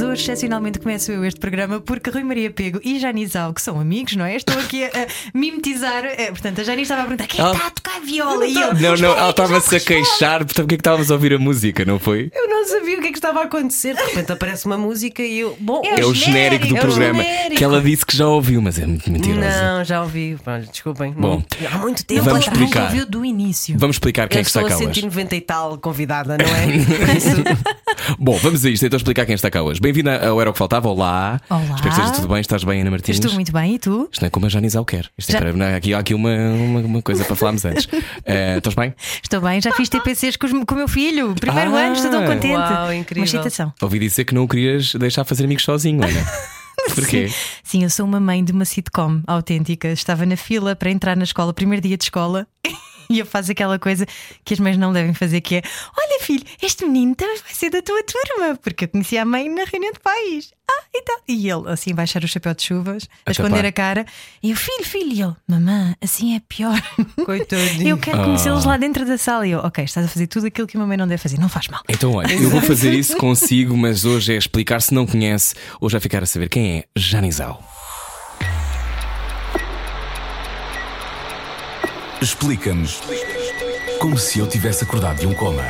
hoje excepcionalmente começo eu este programa porque Rui Maria Pego e Janizal, que são amigos, não é? Estou aqui a, a mimetizar. é, portanto, a Jani estava a perguntar quem Ela- está a tocar viola? E eu, Não, não, "Espera aí ela eu já estava-se a respondo." queixar, portanto, porque é que estávamos a ouvir a música, não foi? Eu não sabia o que é que estava a acontecer. De repente aparece uma música e eu. Bom, É É o genérico do é programa genérico. que ela disse que já ouviu, mas é muito mentirosa. Não, já ouvi. Desculpem. Bom, Não- há muito tempo. vamos Ela explicar. ouviu do início. Vamos explicar quem Eu é que está cá hoje. 190 e tal convidada, não é? Bom, vamos a isto, então explicar quem está cá hoje. Bem-vinda ao Era o que Faltava. Olá. Olá. Espero que esteja tudo bem. Estás bem, Ana Martins? Estou muito bem, e tu? Isto não é como a Janizal quer. Isto é Já- para- não, aqui, há aqui uma, uma, uma coisa para falarmos antes. Eh, estás bem? Estou bem, já fiz TPCs com, os- com o meu filho. Primeiro Ah. ano, estou tão contente. Uau, incrível. Uma excitação. Ouvi dizer que não o querias deixar fazer amigos sozinho, Ana. Porquê? Sim, eu sou uma mãe de uma sitcom autêntica. Estava na fila para entrar na escola, primeiro dia de escola. E eu faço aquela coisa que as mães não devem fazer, que é: Olha, filho, este menino também vai ser da tua turma, porque eu conheci a mãe na reunião de pais. Ah, e tal. E ele, assim, baixar o chapéu de chuvas, a, A esconder a cara. E eu, filho, filho, e ele, mamã, assim é pior. coitadinho. Eu quero conhecê-los lá dentro da sala. E eu, ok, estás a fazer tudo aquilo que uma mãe não deve fazer, não faz mal. Então, olha, eu vou fazer isso consigo, mas hoje é explicar. Se não conhece, hoje vai ficar a saber quem é Janizal. Explica-nos como se eu tivesse acordado de um coma.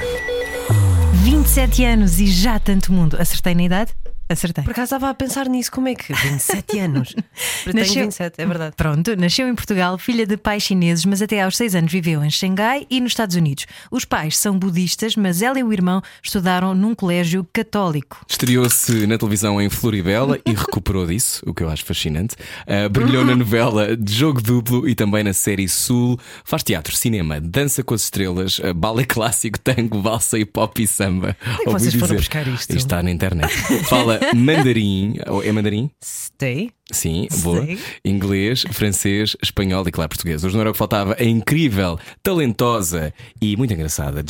27 anos e já tanto mundo. Acertei na idade? Acertei. Por acaso estava a pensar nisso, como é que? 27 anos. Eu tenho Nasceu- 27, é verdade. Pronto, nasceu em Portugal, filha de pais chineses, mas até aos 6 anos viveu em Xangai e nos Estados Unidos. Os pais são budistas, mas ela e o irmão estudaram num colégio católico. Estreou-se na televisão em Floribela e recuperou disso, o que eu acho fascinante. Uh, brilhou na novela de Jogo Duplo e também na série Sul. Faz teatro, cinema, dança com as estrelas, uh, balé clássico, tango, valsa e pop e samba. é que vocês foram dizer. buscar isto? Está na internet. Fala mandarim. ou É mandarim? Stay. Sim, boa. Sei. Inglês, francês, espanhol e, claro, português. Hoje não era o que faltava. A incrível, talentosa e muito engraçada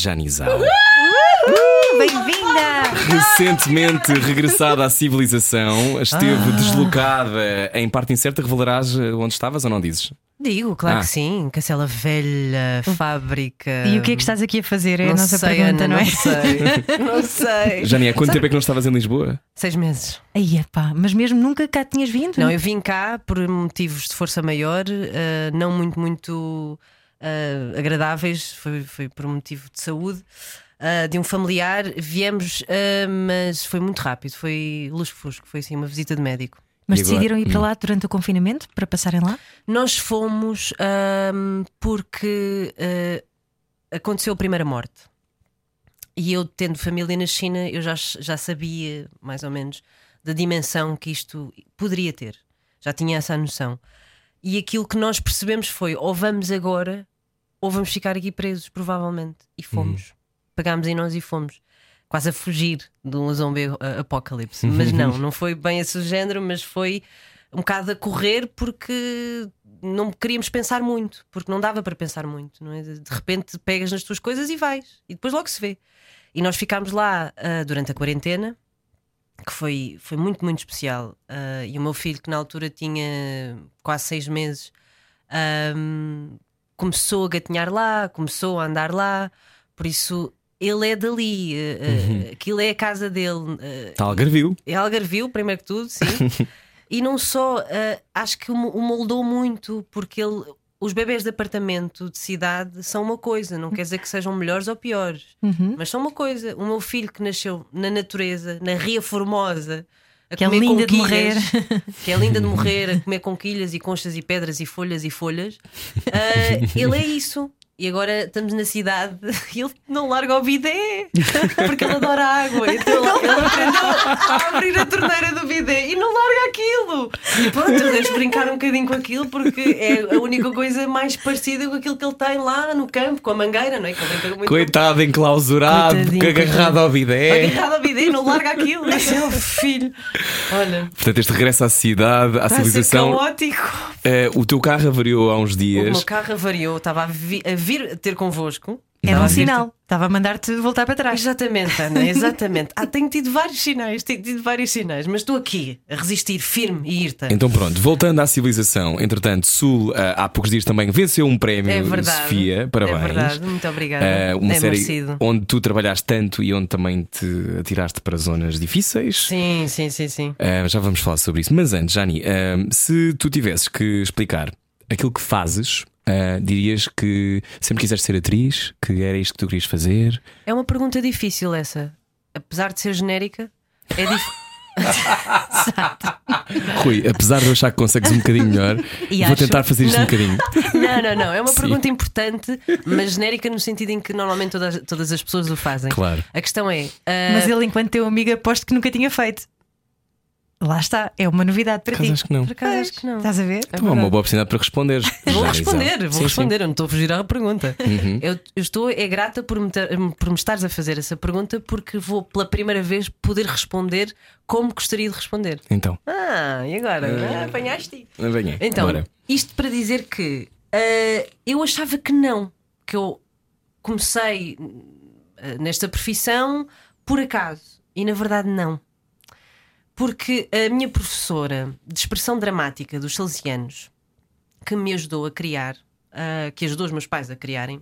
Bem-vinda! Recentemente regressada à civilização, esteve Ah. deslocada em parte incerta. Revelarás eh, onde estavas ou não dizes? Digo, claro Ah. que sim. Cacela velha, fábrica. E o que é que estás aqui a fazer? É não a nossa sei, pergunta, Ana, não é? Não sei. não sei. Jani, há quanto tempo é que não estavas em Lisboa? Seis meses. Aí, epá, mas mesmo nunca cá tinhas vindo? Não, eu vim cá por motivos de força maior, eh, não muito, muito eh, agradáveis, foi, foi por um motivo de saúde. Eh, de um familiar, viemos, eh, mas foi muito rápido, foi lusco-fusco, foi assim uma visita de médico. Mas decidiram ir para Hum. lá durante o confinamento para passarem lá? Nós fomos ahm, porque eh, aconteceu a primeira morte. E eu, tendo família na China, eu já, já sabia, mais ou menos, da dimensão que isto poderia ter. Já tinha essa noção. E aquilo que nós percebemos foi: ou vamos agora, ou vamos ficar aqui presos, provavelmente. E fomos. Pagámos em nós e fomos. Quase a fugir de um zombie ah, apocalipse. Mas não, não foi bem esse género, mas foi um bocado a correr porque não queríamos pensar muito, porque não dava para pensar muito, não é? De repente pegas nas tuas coisas e vais, e depois logo se vê. E nós ficámos lá ah, durante a quarentena, que foi, foi muito, muito especial. Ah, e o meu filho, que na altura tinha quase seis meses, ahm, começou a gatinhar lá, começou a andar lá, por isso ele é dali, ah, ah, aquilo é a casa dele. Está Algarvio. é Algarvio, primeiro que tudo, sim. e não só, ah, acho que o mo- o moldou muito, porque ele, os bebés de apartamento de cidade são uma coisa, não quer dizer que sejam melhores ou piores, mas são uma coisa. O meu filho que nasceu na natureza, na Ria Formosa, a Que é comer linda de conquilhas, que é linda de morrer, a comer conquilhas e conchas e pedras e folhas e folhas, ah, ele é isso. E agora estamos na cidade e ele não larga o bidé porque ele adora água. Então ele ele aprendeu a abrir a torneira do bidé e não larga aquilo. E pronto, deves brincar um bocadinho com aquilo porque é a única coisa mais parecida com aquilo que ele tem lá no campo, com a mangueira, não é? Que ele brinca muito Coitado, enclausurado, Coitadinho, agarrado ao bidé. Agarrado ao bidé, não larga aquilo. Esse é o filho. Olha, Portanto, este regresso à cidade, à está a ser civilização. caótico. Eh, o teu carro avariou há uns O dias. meu carro avariou, estava a, vi- a vir ter convosco. Era estava um sinal. Estava a mandar-te voltar para trás. Exatamente, Ana, exatamente. Ah, tenho tido vários sinais, tenho tido vários sinais, mas estou aqui a resistir firme e irta. Então pronto, voltando à civilização, entretanto, Sul ah, há poucos dias também venceu um prémio É verdade. Sofia, parabéns. É verdade, muito obrigada. Ah, uma é série merecido. onde tu trabalhaste tanto e onde também te atiraste para zonas difíceis. Sim, sim, sim, sim. Ah, já vamos falar sobre isso. Mas antes, Jani, ah, se tu tivesses que explicar aquilo que fazes, ah, dirias que sempre quiseste ser atriz, que era isto que tu querias fazer. É uma pergunta difícil essa. Apesar de ser genérica, é difícil. Rui, apesar de eu achar que consegues um bocadinho melhor, E vou acho- tentar fazer isto um Não. bocadinho. Não, não, não. É uma Sim. pergunta importante, mas genérica no sentido em que normalmente todas, todas as pessoas o fazem. Claro. A questão é. ah, Mas ele, enquanto teu amigo, aposto que nunca tinha feito. Lá está, é uma novidade para ti. acho que não. Por acaso acho que não. Estás a ver? É Então é uma boa oportunidade para responderes. Vou responder, vou Sim, sim. responder, eu não estou a fugir à pergunta. Uhum. Eu, eu estou é grata por me, ter- por me estares a fazer essa pergunta porque vou pela primeira vez poder responder como gostaria de responder. Então, Ah, e agora? Ah, apanhaste? venha. Então, bora. isto para dizer que ah, eu achava que não, que eu comecei ah, nesta profissão por acaso e na verdade não. Porque a minha professora de expressão dramática dos salesianos, que me ajudou a criar, ah, que ajudou os meus pais a criarem,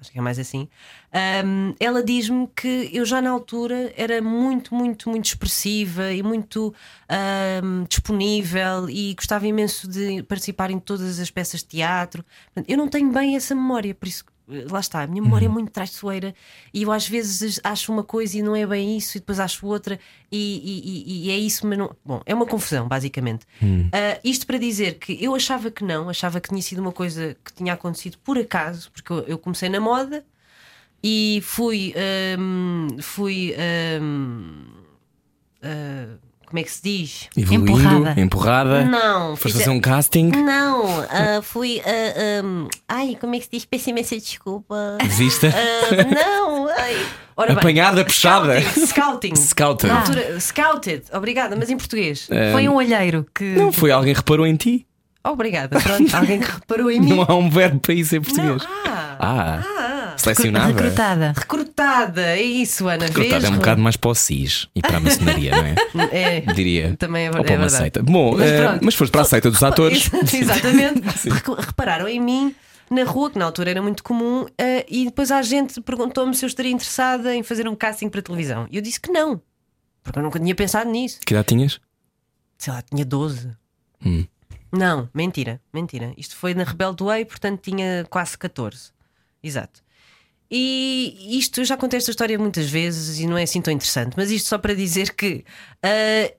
acho que é mais assim, ahm, ela diz-me que eu já na altura era muito, muito, muito expressiva e muito ahm, disponível e gostava imenso de participar em todas as peças de teatro. Eu não tenho bem essa memória, por isso. Lá está, a minha memória é muito traiçoeira e eu às vezes acho uma coisa e não é bem isso, e depois acho outra, e, e- e- é isso, mas não. Bom, é uma confusão, basicamente. Ah, isto para dizer que eu achava que não, achava que tinha sido uma coisa que tinha acontecido por acaso, porque eu, eu comecei na moda e fui. ahm, fui. ahm, ah, como é que se diz? Evoluindo, Empurrada. empurrada. Não, Foste fazer um casting, Não, ah, fui. ah, ahm, ai, como é que se diz? Peço imensa desculpa. vista, Ah, não, ai. Ora bem, apanhada, puxada. Scouting. scouting. Scouted. Altura, scouted, obrigada, mas em português. Foi um olheiro que. Não, foi alguém que reparou em ti. Obrigada, pronto, alguém que reparou em mim. Não há um verbo para isso em Não, português. ah, Ah, ah. selecionada. Recrutada. Recrutada, é isso, Ana. Recrutada é um bocado mais para o CIS e para a maçonaria, não é? É, Diria. Também é Ou para é uma verdade. seita. Bom, Mas pronto. mas foste para a seita dos atores. Exatamente. Repararam em mim na rua, que na altura era muito comum, eh, e depois a gente perguntou-me se eu estaria interessada em fazer um casting para televisão. E eu disse que não, porque eu nunca tinha pensado nisso. Que idade tinhas? Sei lá, tinha 12. Hum. Não, mentira, mentira. Isto foi na Rebelde Way, portanto tinha quase 14. Exato. E isto, eu já contei esta história muitas vezes e não é assim tão interessante, mas isto só para dizer que ah,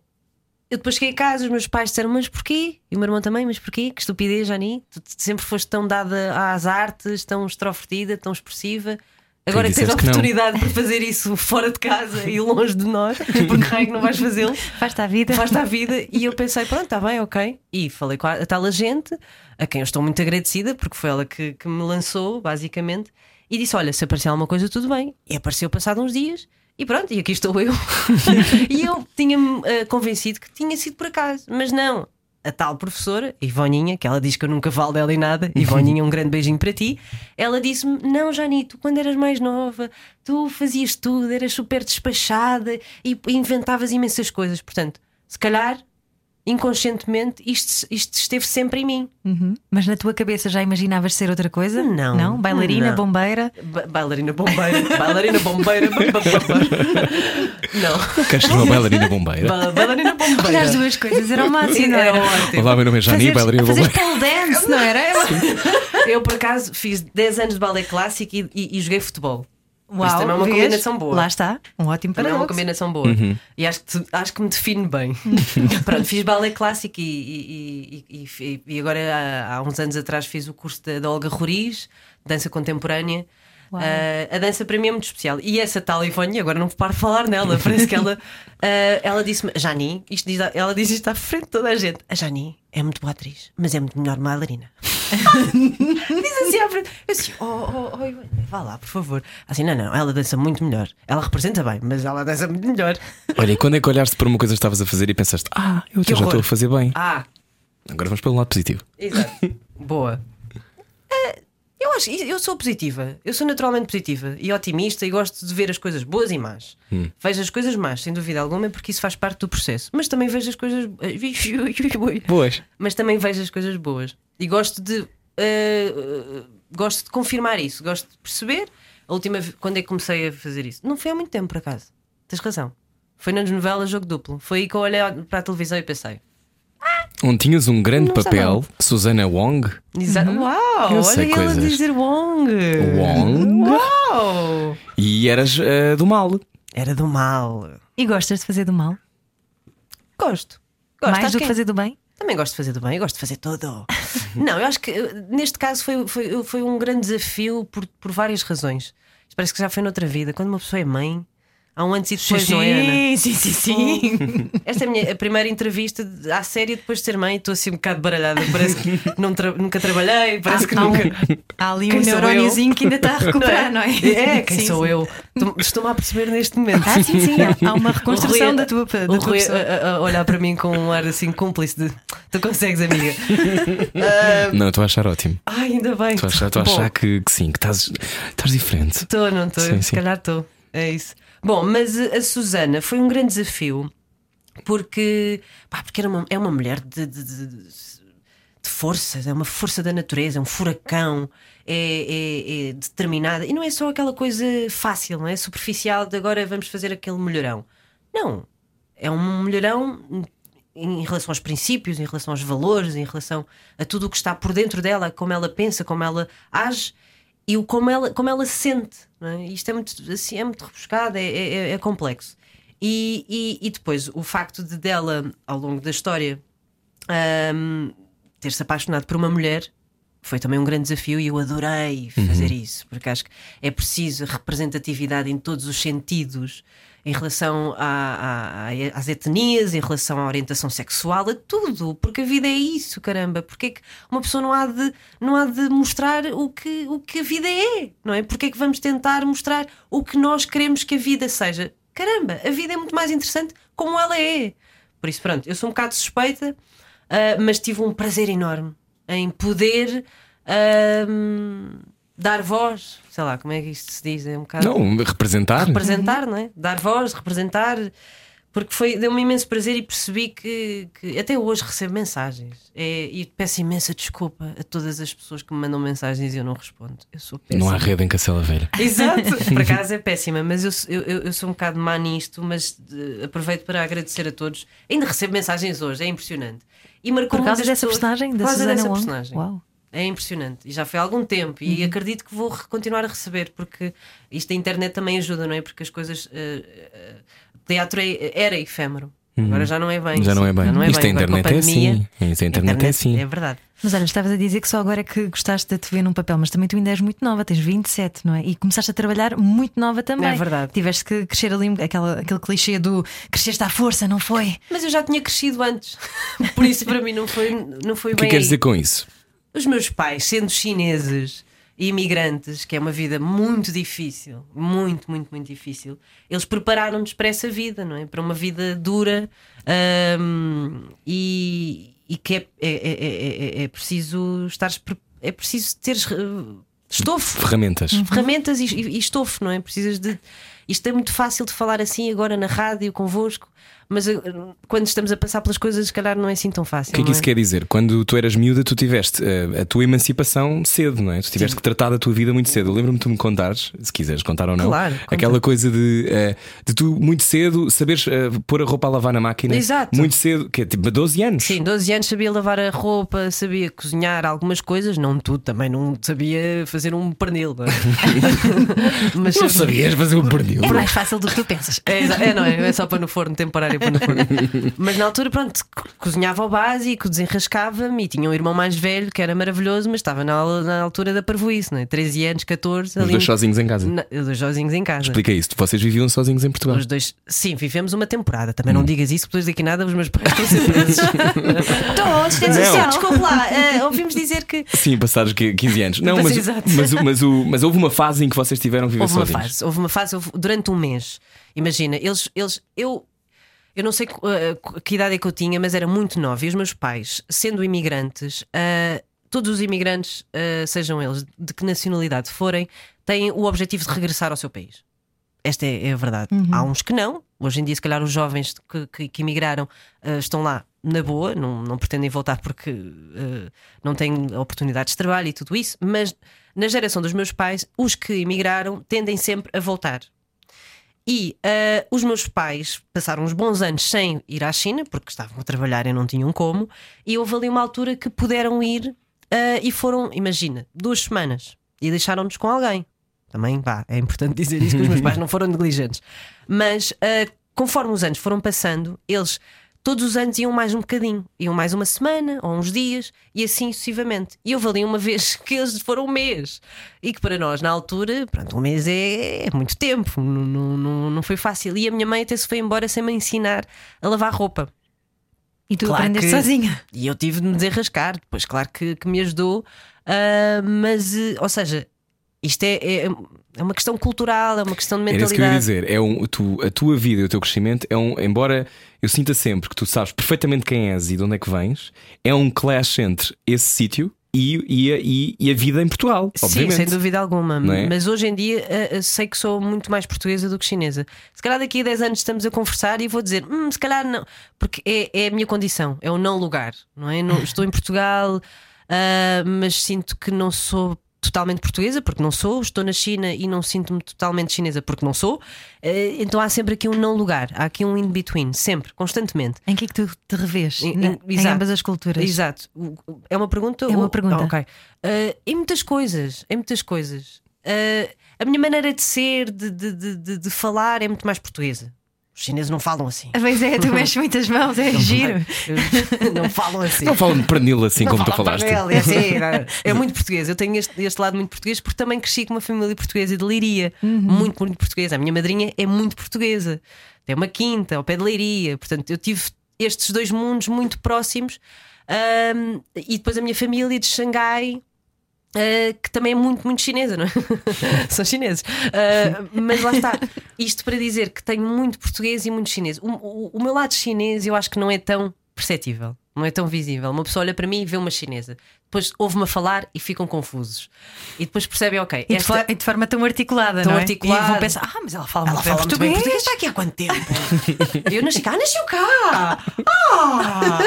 eu depois cheguei a casa, os meus pais disseram: Mas porquê? E o meu irmão também: Mas porquê? Que estupidez, Jani? Tu sempre foste tão dada às artes, tão extrovertida, tão expressiva. Agora que tens a oportunidade de fazer isso fora de casa e longe de nós, porque raio que não vais fazê-lo, Faz-te a vida. faz-te a vida. E eu pensei, pronto, está bem, ok. E falei com a, a tal agente, a quem eu estou muito agradecida, porque foi ela que, que me lançou, basicamente, e disse: Olha, se aparecer alguma coisa, tudo bem. E apareceu passado uns dias. E pronto, e aqui estou eu. e eu tinha-me eh, convencido que tinha sido por acaso, mas não. A tal professora, Ivoninha, que ela diz que eu nunca falo dela em nada, Ivoninha, um grande beijinho para ti. Ela disse-me: Não, Janito, quando eras mais nova, tu fazias tudo, eras super despachada e inventavas imensas coisas. Portanto, se calhar, inconscientemente, isto, isto esteve sempre em mim. Uhum. Mas na tua cabeça já imaginavas ser outra coisa? Não. Não? Bailarina, Não. bombeira? Ba- bailarina bombeira, bailarina bombeira. Não, Queres ser uma bailarina bombeira? Ba- bailarina Olha, as bombeira. duas coisas eram máximas, não Era ótimo. Olá, meu nome é Jani, Fazeres- bailarina bombeira. pole dance, não era? Eu, por acaso, fiz 10 anos de balé clássico e, e- e joguei futebol. Uau, Isso também é uma vês? combinação boa. Lá está, um ótimo Também é uma combinação boa. Uhum. E acho que, acho que me define bem. Pronto, fiz balé clássico e, e- e- e- e agora há, há uns anos atrás fiz o curso da, da Olga Roriz, dança contemporânea. Ah, a dança para mim é muito especial. E essa tal Ivone, agora não paro de falar nela, parece que ela, ah, ela disse-me: Jani, isto diz, ela diz isto à frente de toda a gente. A Jani é muito boa atriz, mas é muito melhor bailarina. Diz assim à frente. Eu assim, oh, oh, oh, vá lá, por favor. Assim, não, não, ela dança muito melhor. Ela representa bem, mas ela dança muito melhor. Olha, e quando é que olhaste para uma coisa que estavas a fazer e pensaste, ah, eu já horror. estou a fazer bem. Ah, Agora vamos pelo lado positivo. exato. Boa. Eh, eu acho, eu sou positiva, eu sou naturalmente positiva e otimista e gosto de ver as coisas boas e más. Vejo as coisas más, sem dúvida alguma, porque isso faz parte do processo. Mas também vejo as coisas. Boas. Mas também vejo as coisas boas. E gosto de. eh, gosto de confirmar isso, gosto de perceber. A última quando é que comecei a fazer isso? Não foi há muito tempo, por acaso. Tens razão. Foi nas novelas Jogo Duplo. Foi aí que eu olhei para a televisão e pensei: Onde tinhas um grande Não sabe papel, Susana Wong. Exa- Uau! Eu olha ela coisas. dizer Wong! Wong? Uau! E eras eh, do mal. Era do mal. E gostas de fazer do mal? Gosto. Gosto. Mais Acho do que que fazer do bem? Também gosto de fazer do bem, eu gosto de fazer tudo. Não, eu acho que eh, neste caso foi, foi, foi um grande desafio por, por várias razões. Parece que já foi noutra vida. Quando uma pessoa é mãe, há um antes e depois, não é, Ana? sim, sim, sim. Esta é a minha a primeira entrevista à série depois de ser mãe. Estou assim um bocado baralhada. Parece que não tra- nunca trabalhei, parece que há, um- nunca. há ali Quem um neuróniozinho que ainda está a recuperar, não é? É, quem Sim, sou sim. eu? Estou- Estou-me a perceber neste momento. Ah, sim, sim. Há, há uma reconstrução Rui- da tua, da o tua Rui a, a- olhar para mim com um ar assim cúmplice de tu consegues, amiga. Não, estou a achar ótimo. Ai, ainda bem. Estou a achar, estou a achar que, que sim, que estás, estás diferente. Estou, não estou? Sim, Se sim. calhar estou. É isso. Bom, mas a a Susana foi um grande desafio porque, pá, porque era uma, é uma mulher de, de, de, de forças, é uma força da natureza, é um furacão, é, é- é determinada. E não é só aquela coisa fácil, não é? Superficial de agora vamos fazer aquele melhorão. Não. É um melhorão em relação aos princípios, em relação aos valores, em relação a tudo o que está por dentro dela, como ela pensa, como ela age e o como ela, como ela sente. É? Isto é muito, assim, é muito rebuscado, é, é- é complexo. E, e, e depois o facto de dela, ao longo da história, ahm, ter-se apaixonado por uma mulher foi também um grande desafio e eu adorei fazer isso, porque acho que é preciso representatividade em todos os sentidos em relação a- a- às etnias, em relação à orientação sexual, a tudo, porque a vida é isso, caramba. Porque é que uma pessoa não há de, não há de mostrar o que, o que a vida é, não é? Porque é que vamos tentar mostrar o que nós queremos que a vida seja? Caramba, a vida é muito mais interessante como ela é. Por isso, pronto, eu sou um bocado suspeita, ah, mas tive um prazer enorme em poder ahm, dar voz, sei lá, como é que isto se diz? É um bocado Não, representar. representar, não é? Dar voz, representar, porque foi deu-me imenso prazer e percebi que, que até hoje recebo mensagens. É, e peço imensa desculpa a todas as pessoas que me mandam mensagens e eu não respondo. Eu sou péssima. Não há rede em Cacela Velha. Exato, por acaso é péssima, mas eu, eu, eu- sou um bocado má nisto, mas eh, aproveito para agradecer a todos. Ainda recebo mensagens hoje, é impressionante. E marcou Por causa dessa pessoas- personagem, por da causa Susana dessa Wong. personagem. Uau. É impressionante. E já foi há algum tempo. E Uhum. acredito que vou continuar a receber, porque isto da internet também ajuda, não é? Porque as coisas. eh, eh, teatro é- era efêmero. Agora já não é bem. Uhum. Já não é bem. Isto da Agora, com a internet é assim. Isto da internet é assim. É verdade. Mas olha, estavas a dizer que só agora é que gostaste de te ver num papel, mas também tu ainda és muito nova, tens 27, não é? E começaste a trabalhar muito nova também. É verdade. Tiveste que crescer ali, aquela, aquele clichê do cresceste à força, não foi? Mas eu já tinha crescido antes. Por isso, para mim, não foi, não foi O que bem. é que queres dizer com isso? Os meus pais, sendo chineses e imigrantes, que é uma vida muito difícil, muito, muito, muito difícil, eles prepararam-nos para essa vida, não é? Para uma vida dura hum, e, e que é, é, é, é- é preciso estar é preciso teres eh, estofo Ferramentas. ferramentas e, e- e estofo, não é? Precisas de. Isto é muito fácil de falar assim agora na rádio convosco, mas eh, quando estamos a passar pelas coisas, se calhar não é assim tão fácil. O que é que isso quer dizer? Quando tu eras miúda, tu tiveste eh, a tua emancipação cedo, não é? Tu tiveste que tratar da tua vida muito cedo. Lembro-me tu me contares, se quiseres contar ou não, Claro, conta. aquela coisa de, eh, de tu muito cedo saberes pôr a roupa a lavar na máquina. Exato. Muito cedo, que é tipo 12 anos. Sim, 12 anos sabia lavar a roupa, sabia cozinhar algumas coisas, não tudo, também não sabia fazer um pernil. não é? Mas Não sabia- sabias fazer um pernil. É mais fácil do que tu pensas. É, é, não é? É só para no forno, temporário para no forno. Mas na altura, pronto, co- cozinhava ao básico, desenrascava-me e tinha um irmão mais velho que era maravilhoso, mas estava na, na altura da parvoíce, não é? 13 anos, 14. Os ali- dois sozinhos em casa. Na- os dois sozinhos em casa. Explica isso. Vocês viviam sozinhos em Portugal. Os dois, sim, vivemos uma temporada. Também Hum. não digas isso, depois daqui nada os meus pais estão sempre presos. Social, desculpe lá. eh, ouvimos dizer que. Sim, passados que- 15 anos. Não, Mas mas, mas, o- mas, o- mas houve uma fase em que vocês tiveram que viver Houve uma sozinhos. fase, houve uma fase houve- durante um mês. Imagina, eles, eles eu, eu não sei uh, que idade é que eu tinha, mas era muito nova. E os meus pais, sendo imigrantes, uh, todos os imigrantes, uh, sejam eles de que nacionalidade forem, têm o objetivo de regressar ao seu país. Esta é, é a verdade. Uhum. Há uns que não. Hoje em dia, se calhar, os jovens que, que, que emigraram estão lá na boa, não, não pretendem voltar porque não têm oportunidades de trabalho e tudo isso, mas na geração dos meus pais, os que emigraram tendem sempre a voltar. E uh, os meus pais passaram uns bons anos sem ir à China, porque estavam a trabalhar e não tinham como, e houve ali uma altura que puderam ir uh, e foram, imagina, duas semanas e deixaram-nos com alguém. Também, pá, é importante dizer isso, que os meus pais não foram negligentes. Mas uh, conforme os anos foram passando, eles todos os anos iam mais um bocadinho, iam mais uma semana ou uns dias e assim sucessivamente. E eu ali uma vez que eles foram um mês e que para nós na altura, pronto, um mês é, é muito tempo, não, não, não foi fácil. E a minha mãe até se foi embora sem me ensinar a lavar roupa. E tu Claro aprendeste que- sozinha. E eu tive de me desenrascar, depois, claro que, que me ajudou, ah, mas, eh, ou seja, isto é, é, é uma questão cultural, é uma questão de Era isso que eu ia mentalidade. dizer. É um, tu, a tua vida e o teu crescimento é um. Embora eu sinta sempre que tu sabes perfeitamente quem és e de onde é que vens, é um clash entre esse sítio e, e, a- e, e a vida em Portugal. Sim, obviamente. sem dúvida alguma. É? Mas hoje em dia eh, eh, sei que sou muito mais portuguesa do que chinesa. Se calhar daqui a 10 anos estamos a conversar e vou dizer, hum, se calhar não, porque é, é a minha condição, é o não lugar, não é? Não- estou em Portugal, ah, mas sinto que não sou totalmente portuguesa, porque não sou, estou na China e não sinto-me totalmente chinesa, porque não sou. Eh, então há sempre aqui um não lugar, há aqui um in-between, sempre, constantemente. Em que é que tu te revês? Em- em- em ambas as culturas. Exato. É uma pergunta? É uma pergunta. Ah, ok. Ah, em muitas coisas, em muitas coisas. Ah, a minha maneira de ser, de, de, de, de- de falar, é muito mais portuguesa. Os chineses não falam assim. Pois é, tu mexes muitas mãos, é giro. não falam assim. Não falam de pernil assim como tu falaste. é, assim, não é? É muito português. Eu tenho este, este lado muito português porque também cresci com uma família portuguesa de Leiria. Muito, muito portuguesa. A minha madrinha é muito portuguesa. Tem uma quinta ao pé de Leiria. Portanto, eu tive estes dois mundos muito próximos. Ahm, e depois a minha família de Xangai. Ah, que também é muito, muito chinesa, não é? São chineses. Ah, mas lá está. Isto para dizer que tenho muito português e muito chinês. O, o- o meu lado chinês eu acho que não é tão perceptível, não é tão visível. Uma pessoa olha para mim e vê uma chinesa, depois ouve-me a falar e ficam confusos. E depois percebem, ok, E de, esta- de forma tão articulada, Tão não é? articulada. E vão pensar, ah, mas ela fala ela fala bem muito português. português, está aqui há quanto tempo? eu nasci cá, ah, nasceu cá! Ah!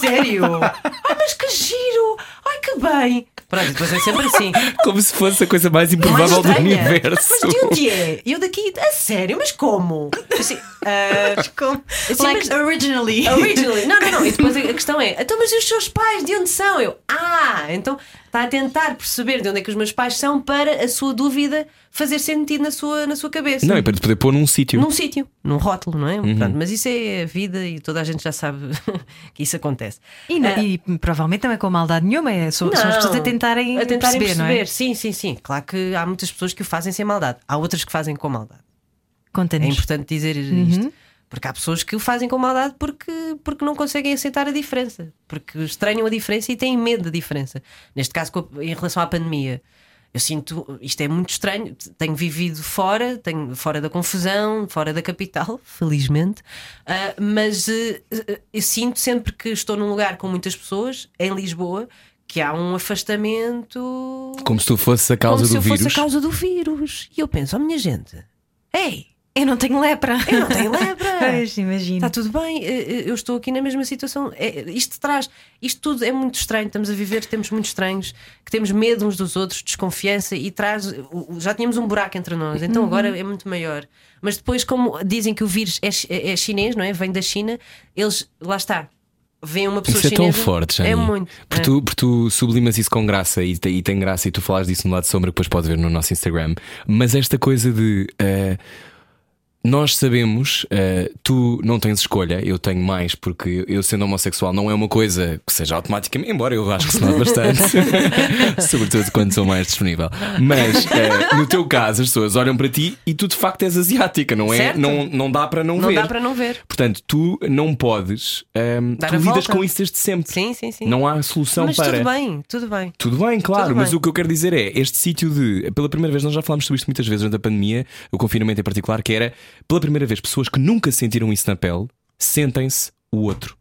Sério? Ah, mas que giro! Ai que bem! Pronto, depois é sempre assim. Como se fosse a coisa mais Mais improvável do universo. Mas de onde é? Eu daqui, a sério, mas como? Assim, ah, Como? Assim, like mas- originally. Originally. Não, não, não. E depois a a questão é: então, mas e os seus pais de onde são? Eu, ah, então está a tentar perceber de onde é que os meus pais são para a sua dúvida fazer sentido na sua, na sua cabeça. Não, é para te poder pôr num sítio. Num sítio, num rótulo, não é? Uhum. Pronto, mas isso é a vida e toda a gente já sabe que isso acontece. E, não- Ah, e provavelmente não é com maldade nenhuma, é, são, são as pessoas a tentarem, a tentarem perceber, perceber, não é? Sim, sim, sim. Claro que há muitas pessoas que o fazem sem maldade, há outras que fazem com maldade. É Conta-nos. importante dizer isto. Porque há pessoas que o fazem com maldade porque, porque não conseguem aceitar a diferença, porque estranham a diferença e têm medo da diferença. Neste caso, em relação à pandemia, eu sinto isto é muito estranho. Tenho vivido fora, tenho fora da confusão, fora da capital, felizmente, ah, mas eh, eu sinto sempre que estou num lugar com muitas pessoas, em Lisboa, que há um afastamento Como se tu fosse a causa como se do eu vírus. fosse a causa do vírus. E eu penso, oh minha gente, ei, Eu não tenho lepra. eu não tenho lepra. Pois, imagino. Está tudo bem, eh, eh, eu estou aqui na mesma situação. É, isto traz, isto tudo é muito estranho. Estamos a viver tempos muito estranhos, que temos medo uns dos outros, desconfiança e traz. Já tínhamos um buraco entre nós, então agora é muito maior. Mas depois, como dizem que o vírus é, chi- é chinês, não é? Vem da China, eles, lá está, veem uma pessoa Isso é tão chinesa. forte, Jani. É muito. Porque, é. tu, porque tu sublimas isso com graça e, e tem graça e tu falas disso no lado de sombra, que depois pode ver no nosso Instagram. Mas esta coisa de. eh, nós sabemos, eh, tu não tens escolha, eu tenho mais, porque eu sendo homossexual não é uma coisa que seja automaticamente, embora eu acho que se nota bastante, sobretudo quando sou mais disponível. Mas eh, no teu caso, as pessoas olham para ti e tu de facto és asiática, não é? Certo. Não, não dá para não, Não ver. dá para não ver. Portanto, tu não podes, ehm, Dar tu lidas volta. com isso desde sempre. Sim, sim, sim. Não há solução Mas para. tudo bem, tudo bem. Tudo bem, claro, Tudo mas bem. o que eu quero dizer é este sítio de. Pela primeira vez, nós já falámos sobre isto muitas vezes durante a pandemia, o confinamento em particular, que era, pela primeira vez, pessoas que nunca sentiram isso na pele sentem-se o outro.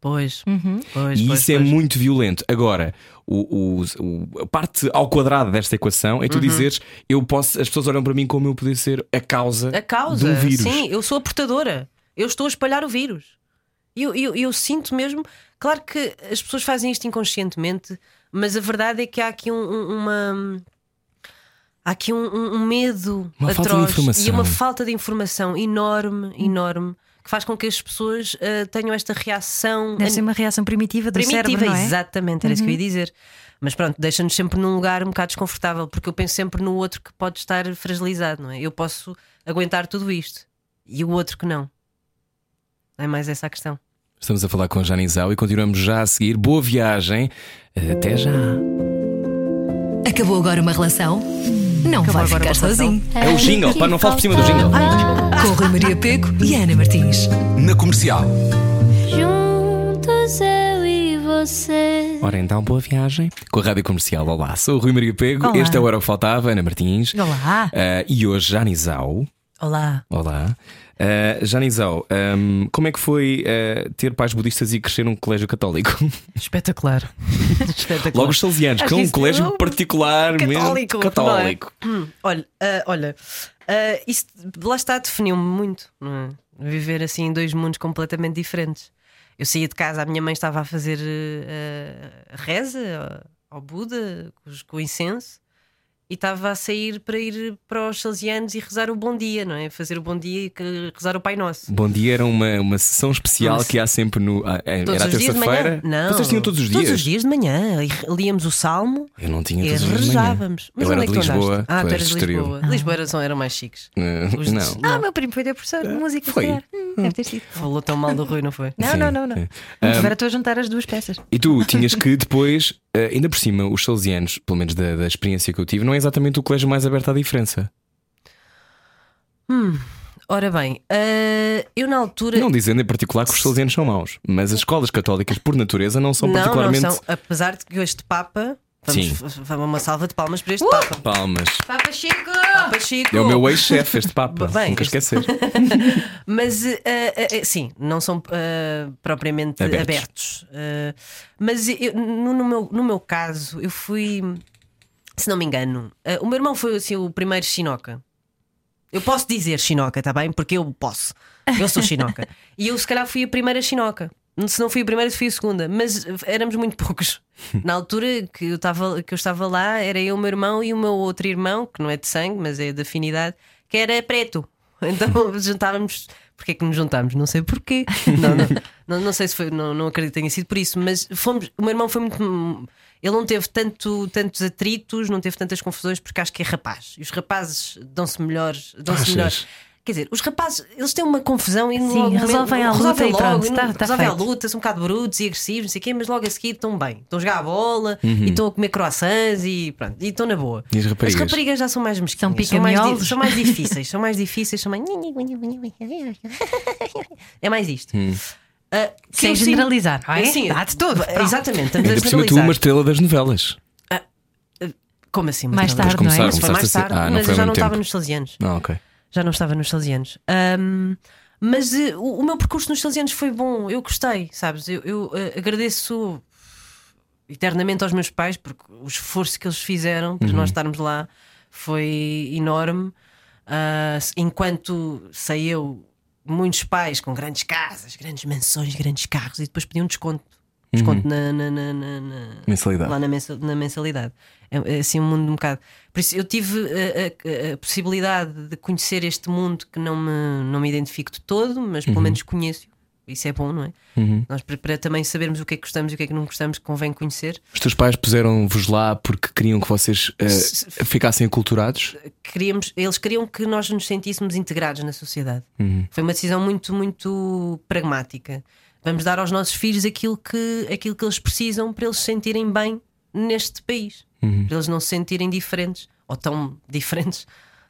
Pois, Uhum. pois, E pois, isso é pois. muito violento. Agora, o, o- o- a parte ao quadrado desta equação Uhum. é tu dizeres: eu posso, as pessoas olham para mim como eu poder ser a causa, A causa, um vírus. sim, eu sou a portadora. Eu estou a espalhar o vírus. E eu, eu, eu sinto mesmo. Claro que as pessoas fazem isto inconscientemente, mas a verdade é que há aqui um- um- uma. Há aqui um, um- um medo Uma falta de atroz e uma falta de informação enorme, enorme, que faz com que as pessoas ah, tenham esta reação Deve ser uma reação primitiva do primitiva, cérebro, não é? exatamente, era isso que eu ia dizer. Mas pronto, deixa-nos sempre num lugar um bocado desconfortável, porque eu penso sempre no outro que pode estar fragilizado, não é? Eu posso aguentar tudo isto e o outro que não. É mais essa a questão. Estamos a falar com a Janizal e continuamos já a seguir. Boa viagem. Até já. Acabou agora uma relação? Não vai agora ficar sozinho. É o jingle, pá, não fales por cima do jingle. Com Rui Maria Peco e Ana Martins. Na comercial. Juntos eu e você. Ora então, boa viagem com a Rádio Comercial. Olá, sou o Rui Maria Pego. Olá. Este é o Era o que Faltava, Ana Martins. Olá. Ah, e hoje, Janizal. Olá. Olá. Uh, Janizal, um, como é que foi uh, ter pais budistas e crescer num colégio católico? Espetacular. Espetacular. Logo os salesianos, que é um colégio Oh, particular católico, católico. Hum, olha, ah, olha, ah, isso lá está, definiu-me muito. não é? Viver assim em dois mundos completamente diferentes. Eu saía de casa, a minha mãe estava a fazer reza ao Buda com com o incenso e estava a sair para ir para os salesianos e rezar o bom dia, não é? Fazer o bom dia e que- rezar o Pai Nosso. Bom dia era uma, uma sessão especial Uma que há sempre no. ah, é- Todos era a os dias de manhã? terça-feira. Não. Vocês tinham todos os dias? Todos os dias de manhã. E líamos o salmo Eu não tinha e todos os dias. de rezávamos. Mas Eu era onde de é que tu Lisboa, andaste? Ah, tu eras de de. Lisboa. Lisboa era, são, eram mais chiques. Uh, Os de- não. Ah, o meu primo foi ter professor de música, Foi. Hum, Deve ter sido. Falou tão mal do Rui, não foi? Não, Sim, não, não, não. sim. Agora estou a juntar as duas peças. E tu tinhas que depois, ainda por cima, os salesianos, pelo menos da, da experiência que eu tive, não é exatamente o colégio mais aberto à diferença. Ora bem, ah, eu na altura. Não dizendo em particular que os salesianos são maus, mas as escolas católicas, por natureza, não são não, particularmente. não são. Apesar de que este Papa. Vamos, Sim. f- uma salva de palmas para este Papa. Palmas. Papa Chico! Papa Chico. É o meu ex-chefe, este Papa. Bem, Nunca este- esquecer. Mas ah, ah, sim, não são propriamente Abertos. abertos. Mas eu- no, no meu, no meu caso, eu fui. Se não me engano, o meu irmão foi assim, o primeiro chinoca. Eu posso dizer chinoca, tá bem? Porque eu posso. Eu sou chinoca. e eu, se calhar, fui a primeira chinoca. Se não fui a primeira, fui a segunda. Mas éramos muito poucos. Na altura que eu, estava, que eu estava lá, era eu, o meu irmão e o meu outro irmão, que não é de sangue, mas é de afinidade, que era preto. Então juntávamos. Porquê que nos juntámos? Não sei porquê. Não, não, não, não sei se foi, não, não acredito que tenha sido por isso, mas fomos. O meu irmão foi muito. Ele não teve tanto, tantos atritos, não teve tantas confusões, porque acho que é rapaz. E os rapazes dão-se melhores. Dão-se Achas? Quer dizer, os rapazes, eles têm uma confusão e Sim, resolvem à luta resolvem e pronto, tá- não- tá resolvem à feito. luta, são um bocado brutos e agressivos, não sei o quê, mas logo a seguir estão bem. Estão a jogar a bola Uhum. e estão a comer croissants e pronto, e estão na boa. E as raparigas? As raparigas já são mais mesquinhas, São mais, di- pica-miolos? são mais difíceis, são mais difíceis, são mais. É mais isto. Ah, que Sem generalizar, não é? Sim, Dá de tudo. Pronto. Exatamente, a Ainda por cima, tu, uma estrela das novelas. Como assim? Mais tarde, não é? Isso foi mais a tarde, Ah, mas eu já não estava nos salesianos. Ah, ok. Já não estava nos salesianos. Ahm, mas eh, o, o meu percurso nos salesianos foi bom, eu gostei, sabes? Eu, eu, eh, agradeço eternamente aos meus pais, porque o esforço que eles fizeram para nós estarmos lá foi enorme. Ah, enquanto eu, muitos pais com grandes casas, grandes mansões, grandes carros, e depois pediam desconto. Desconto na, na- na- na- na- Mensalidade. lá na, mensa- na mensalidade. É, é assim um mundo um bocado. Por isso eu tive a, a- a possibilidade de conhecer este mundo que não me, não me identifico de todo, mas pelo menos conheço. Isso é bom, não é? Nós, para, para também sabermos o que é que gostamos e o que é que não gostamos, convém conhecer. Os teus pais puseram-vos lá porque queriam que vocês Se- ficassem aculturados? Queríamos, eles queriam que nós nos sentíssemos integrados na sociedade. Foi uma decisão muito, muito pragmática. Vamos dar aos nossos filhos aquilo que, aquilo que eles precisam para eles se sentirem bem neste país. Para eles não se sentirem diferentes ou tão diferentes,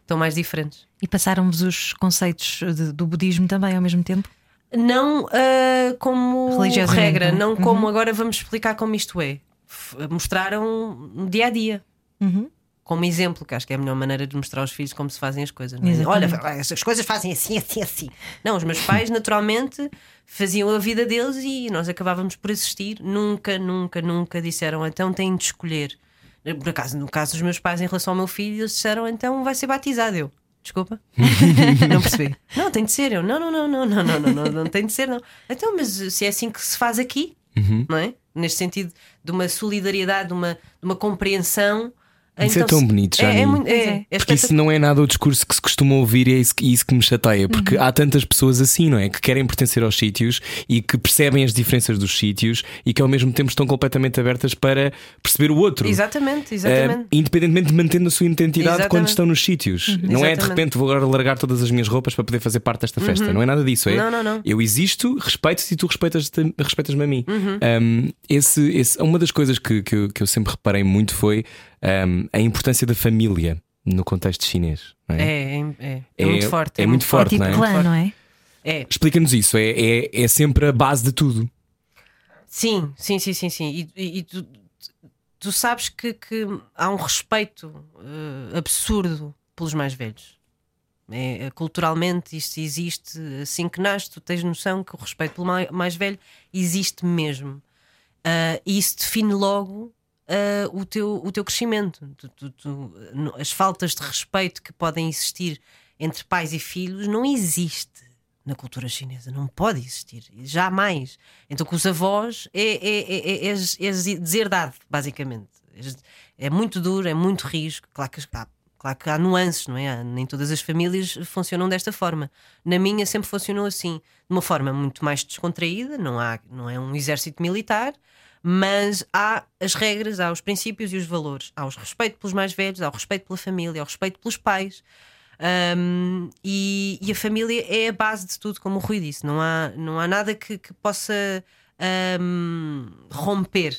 tão mais diferentes. E passaram-vos os conceitos de- do budismo também ao mesmo tempo? Não ah, como regra, não é? como agora vamos explicar como isto é. F- Mostraram no dia a dia. Uhum. Como exemplo, que acho que é a melhor maneira de mostrar aos filhos como se fazem as coisas. Não é? Olha, essas coisas fazem assim, assim, assim. Não, os meus pais naturalmente faziam a vida deles e nós acabávamos por assistir. Nunca, nunca, nunca disseram então têm de escolher. Por acaso, no caso dos meus pais em relação ao meu filho, eles disseram então vai ser batizado. Eu, desculpa, não percebi. Não, tem de ser. Eu, não, não, não, não, não, não, não, não, não tem de ser, não. Então, mas se é assim que se faz aqui, não é? Neste sentido de uma solidariedade, de uma, de uma compreensão. Isso é então tão se- bonito, é, é, muito- é, é Porque isso espetacular. não é nada o discurso que se costuma ouvir e é isso que, isso que me chateia. Porque Uhum. há tantas pessoas assim, não é? Que querem pertencer aos sítios e que percebem as diferenças dos sítios e que ao mesmo tempo estão completamente abertas para perceber o outro. Exatamente, Eh, exatamente. independentemente de mantendo a sua identidade Exatamente. quando estão nos sítios. Não é de Exatamente. Uhum. repente vou agora largar todas as minhas roupas para poder fazer parte desta festa. Não é nada disso. É Não, não, não. eu existo, respeito-te e tu respeitas respeitas-me a mim. Uhum. Um, esse, esse- uma das coisas que, que, eu, que eu sempre reparei muito foi um, a importância da família no contexto chinês. não é? É, é, é, é muito forte. é muito forte, tipo não é? clã, não é? É, Explica-nos isso, é, é, é sempre a base de tudo. sim, sim, sim, sim, sim. E, e- tu, tu sabes que, que há um respeito eh, absurdo pelos mais velhos. É, é, culturalmente isto existe assim que nasce, tu tens noção que o respeito pelo mai- mais velho existe mesmo. Ah, e isso define logo ah, o, teu, o teu crescimento. Tu- tu- tu- as faltas de respeito que podem existir entre pais e filhos não existe na cultura chinesa, não pode existir, jamais. Então, com os avós é, é, é, é, deserdado, basicamente. É muito duro, é muito risco. Claro que, há, claro que há nuances, não é? Nem todas as famílias funcionam desta forma. Na minha sempre funcionou assim, de uma forma muito mais descontraída, não, há, não é um exército militar, mas há as regras, há os princípios e os valores. Há o respeito pelos mais velhos, há o respeito pela família, há o respeito pelos pais. Um, e, e a família é a base de tudo, como o Rui disse. Não há, não há nada que, que possa um, romper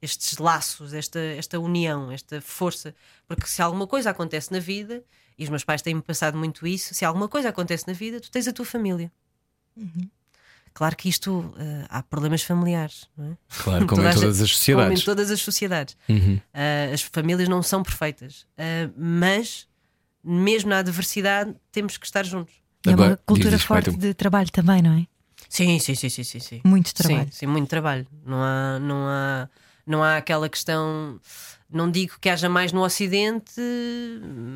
estes laços, esta, esta união, esta força. Porque se alguma coisa acontece na vida, e os meus pais têm-me passado muito isso, se alguma coisa acontece na vida, tu tens a tua família. Claro que isto eh, há problemas familiares, não é? Claro, como Toda em todas as sociedades. Como em todas as sociedades. Uhum. Uh, as famílias não são perfeitas, Uh, mas mesmo na adversidade temos que estar juntos. E é uma cultura forte de trabalho também, não é? Sim, sim, sim, sim, sim, sim. Muito trabalho. Sim, sim, muito trabalho. Não há, não há, não há aquela questão. Não digo que haja mais no Ocidente,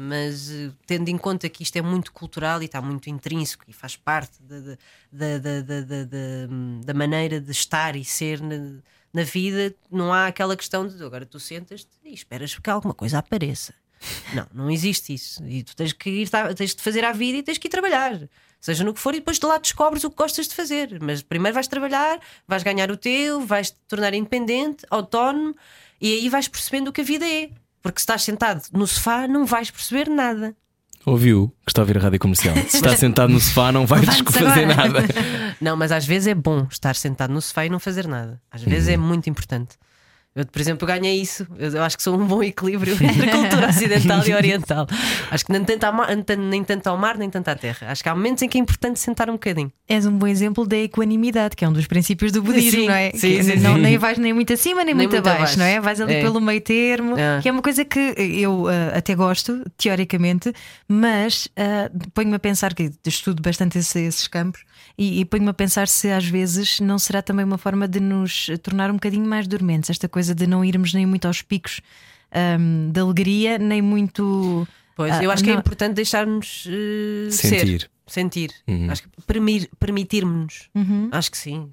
mas eh, tendo em conta que isto é muito cultural e está muito intrínseco e faz parte da, da, da, da, maneira de estar e ser na, na vida, não há aquela questão de agora tu sentas-te e esperas que alguma coisa apareça. Não, não existe isso. E tu tens que ir, tens de fazer à vida e tens que ir trabalhar. Seja no que for, e depois de lá descobres o que gostas de fazer. Mas primeiro vais trabalhar, vais ganhar o teu, vais te tornar independente, autónomo, e aí vais percebendo o que a vida é. Porque se estás sentado no sofá, não vais perceber nada. Ouviu que está a ouvir a rádio comercial. Se está sentado no sofá, não vai fazer nada. Não, mas às vezes é bom estar sentado no sofá e não fazer nada. Às vezes é muito importante. Eu, por exemplo, ganhei isso. Eu, acho que sou um bom equilíbrio entre a cultura ocidental e oriental. Acho que nem tanto, ao mar, nem tanto ao mar, nem tanto à terra. Acho que há momentos em que é importante sentar um bocadinho. És um bom exemplo da equanimidade, que é um dos princípios do budismo, Sim, não é? sim, sim, não. Nem vais nem muito acima, nem, Nem muito, muito abaixo, abaixo. não é? Vais ali É. pelo meio termo, É. que é uma coisa que eu ah, até gosto, teoricamente, mas ah, ponho-me a pensar que estudo bastante esse- esses campos e, e ponho-me a pensar se às vezes não será também uma forma de nos tornar um bocadinho mais dormentes, esta coisa de não irmos nem muito aos picos ahm, de alegria, nem muito. Pois, Ah, eu acho que é não- importante deixar-nos eh, Sentir. ser. Sentir. Uhum. Acho que permir- permitirmos-nos. Uhum. Acho que sim.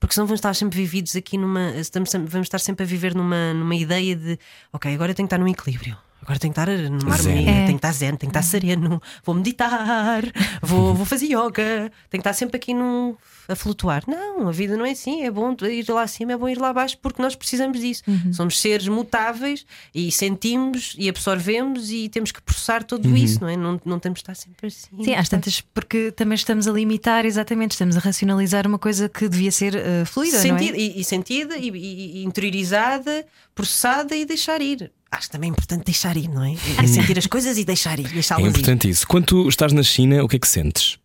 Porque senão vamos estar sempre vividos aqui numa. Estamos, sempre- vamos estar sempre a viver numa, numa ideia de ok, agora eu tenho que estar num equilíbrio. Agora tenho que estar numa harmonia, É. tenho que estar zen, tenho que estar sereno, vou meditar, vou, vou fazer yoga, tenho que estar sempre aqui num, a flutuar. Não, a vida não é assim, é bom ir lá acima, é bom ir lá abaixo, porque nós precisamos disso. Somos seres mutáveis e sentimos e absorvemos e temos que processar tudo isso, não é? Não, não temos de estar sempre assim. Sim, às tantas, porque também estamos a limitar, exatamente, estamos a racionalizar uma coisa que devia ser ah, fluida, não é? Sentida, e, e sentida e, e- e interiorizada, processada e deixar ir. Acho também é importante deixar ir, não é? É sentir as coisas e deixar ir, É deixá-las ir. importante isso. Quando tu estás na China, o que é que sentes?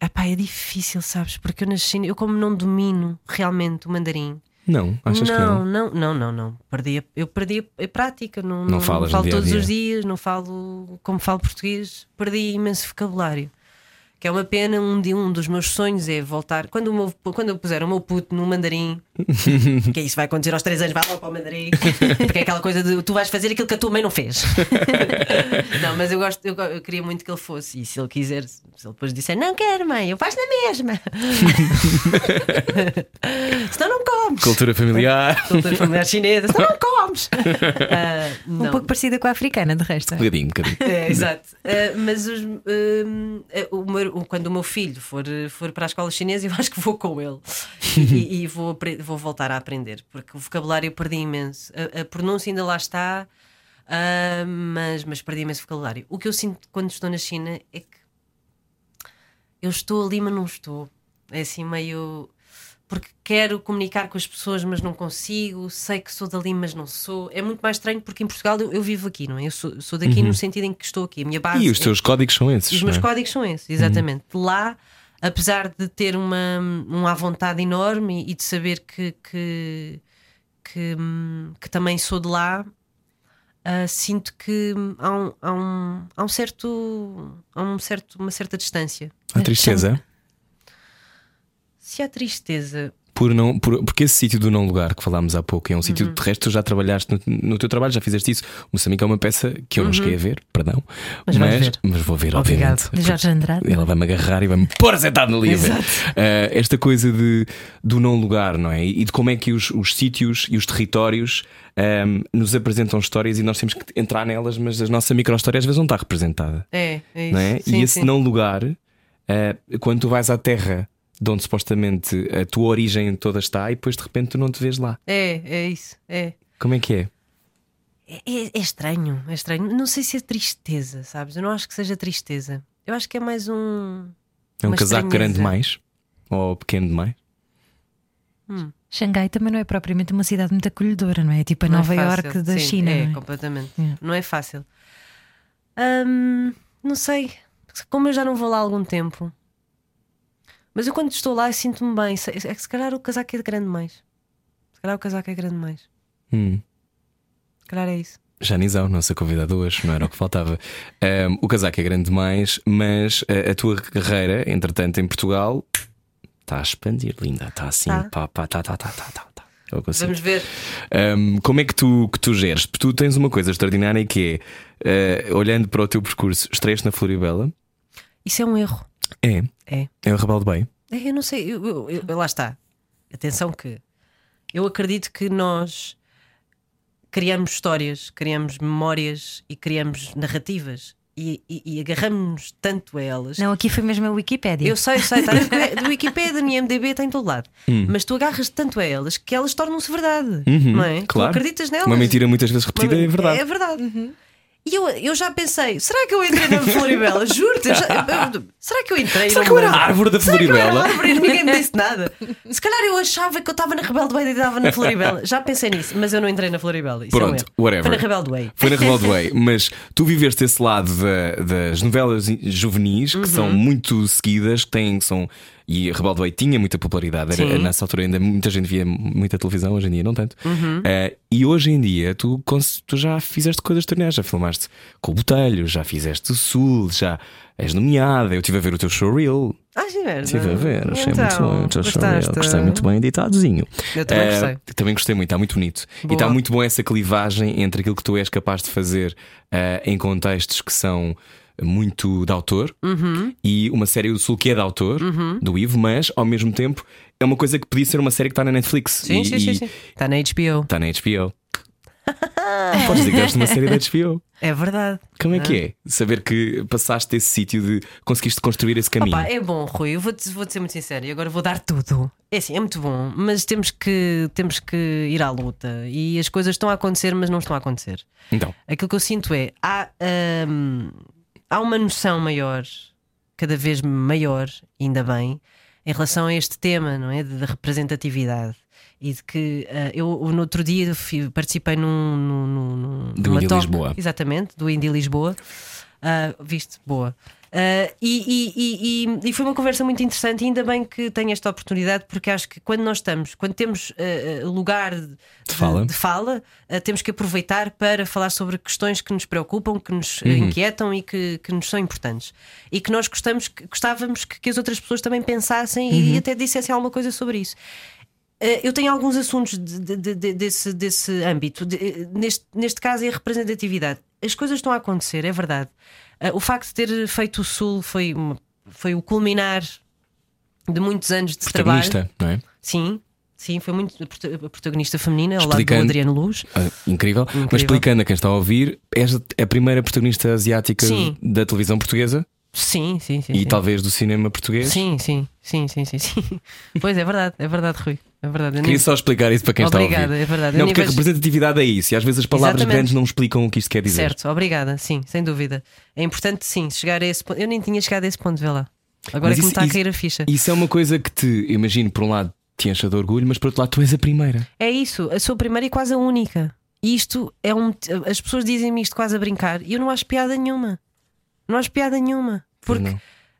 Epá, é difícil, sabes? Porque eu na China, eu como não domino realmente o mandarim, Não, achas que não? não, não, não, não. Perdi a- eu perdi a, prática. Não, Não falas no falo dia todos dia. os dias, não falo como falo português. Perdi imenso vocabulário. Que é uma pena. Um, de, um dos meus sonhos é voltar. Quando, o meu, quando eu puser o meu puto no mandarim, que é isso vai acontecer aos 3 anos, vai logo para o mandarim, porque é aquela coisa de tu vais fazer aquilo que a tua mãe não fez. não, mas eu gosto, eu, eu queria muito que ele fosse. E se ele quiser, se ele depois disser não quero, mãe, eu faço na mesma. Senão não comes. Cultura familiar. Cultura familiar chinesa, senão não comes. Um não. pouco parecida com a africana, de resto. Um bocadinho, um bocadinho. É, exato. Uh, mas os, um, uh, o meu- o- quando o meu filho for, for para a escola chinesa, eu acho que vou com ele e, e vou, vou voltar a aprender, porque o vocabulário eu perdi imenso. A, a pronúncia ainda lá está, uh, mas, mas perdi imenso vocabulário. O que eu sinto quando estou na China é que eu estou ali, mas não estou. É assim meio. Porque quero comunicar com as pessoas, mas não consigo. Sei que sou dali, mas não sou. É muito mais estranho porque em Portugal eu, eu vivo aqui, não é? Eu sou, sou daqui no sentido em que estou aqui. A minha base. E os é- teus códigos são esses. e os meus é? códigos são esses, exatamente. Lá, apesar de ter uma, uma vontade enorme e de saber que, que, que, que também sou de lá, ah, sinto que há, um, há, um, há um certo. Há um certo, uma certa distância. A tristeza. Se há tristeza. Por não, por- porque esse sítio do não lugar que falámos há pouco é um sítio de resto, tu já trabalhaste no, no teu trabalho, já fizeste isso. Moçambique é uma peça que eu não cheguei a ver, perdão, Mas vais ver. mas vou ver, Obrigado. obviamente. Jorge Andrade. Ela vai-me agarrar e vai-me pôr sentado no livro. Exato. esta coisa de, do não lugar, não é? E de como é que os, os sítios e os territórios ahm, nos apresentam histórias e nós temos que entrar nelas, mas a nossa micro-história às vezes não está representada. É, é isso. não é? Sim, e esse sim. não lugar, ah, quando tu vais à terra de onde supostamente a tua origem toda está e depois de repente tu não te vês lá. É, é isso. É. Como é que é? É, é- é estranho, é estranho. Não sei se é tristeza, sabes? Eu não acho que seja tristeza. Eu acho que é mais um. É um casaco estranheza. grande demais? Ou pequeno demais? Xangai também não é propriamente uma cidade muito acolhedora, não é? Tipo a Não é Nova fácil. Iorque da Sim, China. É, não é? completamente. É. Não é fácil. Hum, não sei. Como eu já não vou lá há algum tempo. Mas eu quando estou lá sinto-me bem. É que se calhar o casaco é grande demais. Se calhar o casaco é grande demais. Hum. Se calhar é isso. Janizão, nossa convidada hoje, não era o que faltava. Um, o casaco é grande demais, mas a, a tua carreira, entretanto, em Portugal, está a expandir, linda. Está assim, Tá. pá, pá, tá, tá, tá, tá, tá, tá. Sinto. Vamos ver. Um, como é que tu, que tu geres? Porque tu tens uma coisa extraordinária que é, uh, olhando para o teu percurso, estreias na Floribela, Isso é um erro. É, É. é o Rebelo de Bem. É, Eu não sei, eu, eu- eu- lá está. Atenção que eu acredito que nós criamos histórias, criamos memórias e criamos narrativas e, e, e agarramos tanto a elas. Não, aqui foi mesmo a Wikipédia. Eu sei, sei, está do Wikipedia, no IMDB, está em todo lado. Mas tu agarras tanto a elas que elas tornam-se verdade. Uhum, não é? claro. Tu acreditas nelas. Uma mentira muitas vezes repetida é verdade. É verdade. E eu, eu já pensei, será que eu entrei na Floribela? Juro-te, eu já- eu- será que eu entrei? Será que eu era a árvore da Será que eu era Floribela? árvore e ninguém me disse nada? Se calhar eu achava que eu estava na Rebelde Way e estava na Floribela. Já pensei nisso, mas eu não entrei na Floribela. Isso é um Pronto, whatever. Foi na Rebelde Way. Foi na Rebelde Way, mas tu viveste esse lado da- das novelas juvenis que Uhum. são muito seguidas, que têm, que são. E a Rebelde Way tinha muita popularidade. Era, nessa altura ainda muita gente via muita televisão, hoje em dia não tanto. Uhum. Eh, e hoje em dia tu, tu já fizeste coisas extraordinárias, já filmaste com o Botelho, já fizeste o Sul, já és nomeada. Eu estive a ver o teu showreel. Ah, sim, mesmo. Estive a ver, achei Então, muito bom o teu showreel. gostaste? Gostei muito bem editadozinho. Eu também Eh, gostei. também gostei muito, está muito bonito. E Boa. está muito bom essa clivagem entre aquilo que tu és capaz de fazer eh, em contextos que são muito de autor Uhum. e uma série do Sul que é de autor, do Ivo, mas ao mesmo tempo é uma coisa que podia ser uma série que está na Netflix Sim, e, sim, sim, sim. Está na HBO. está na HBO. Podes dizer que uma série da HBO. É verdade. Como é que é? Saber que passaste esse sítio de conseguiste construir esse caminho. Opa, é bom, Rui. Eu vou-te vou ser muito sincero e agora vou dar tudo. É assim, é muito bom, mas temos que, temos que ir à luta. E as coisas estão a acontecer, mas não estão a acontecer. Então, Aquilo que eu sinto é há, hum, há uma noção maior, cada vez maior, ainda bem, em relação a este tema, não é? De, de representatividade. E de que ah, eu no outro dia participei num, num, num- Do Indie talk- Lisboa. Exatamente, do Indie Lisboa. Ah, viste? Boa. Uh, e, e- e- e- foi uma conversa muito interessante, e ainda bem que tenho esta oportunidade, porque acho que quando nós estamos, quando temos uh, lugar de, fala. de fala, uh, temos que aproveitar para falar sobre questões que nos preocupam, que nos uh, Uhum. inquietam e que, que nos são importantes. E que nós gostamos, gostávamos que, que as outras pessoas também pensassem Uhum. e até dissessem alguma coisa sobre isso. Eu tenho alguns assuntos de- de- de- de- desse, desse âmbito. Neste, neste caso é a representatividade. As coisas estão a acontecer, é verdade. Uh, O facto de ter feito o Sul foi, uma- foi o culminar de muitos anos de trabalho. Protagonista, não é? Sim, sim, foi muito a prota- a protagonista feminina ao lado do Explicando- Adriano Luz. Ah, incrível. Mas Incrível. explicando a quem está a ouvir, és a primeira protagonista asiática Sim. da televisão portuguesa Sim, sim, sim. e sim. talvez do cinema português. Sim, sim, sim, sim, sim, sim. Pois é verdade, é verdade, Rui. É verdade. Eu Queria nem- só explicar isso para quem está a Obrigada, ouvir. é verdade. Não, porque a vejo- representatividade é isso, e às vezes as palavras Exatamente. grandes não explicam o que isto quer dizer. Certo, obrigada, sim, sem dúvida. É importante, sim, chegar a esse ponto. Eu nem tinha chegado a esse ponto, vê lá. Agora Mas é que me isso- está a isso- cair a ficha. Isso é uma coisa que te, imagino, por um lado te encha de orgulho, mas por outro lado tu és a primeira. É isso, a sua primeira e quase a única. E isto é um. As pessoas dizem-me isto quase a brincar e eu não acho piada nenhuma. Não acho piada nenhuma. Porque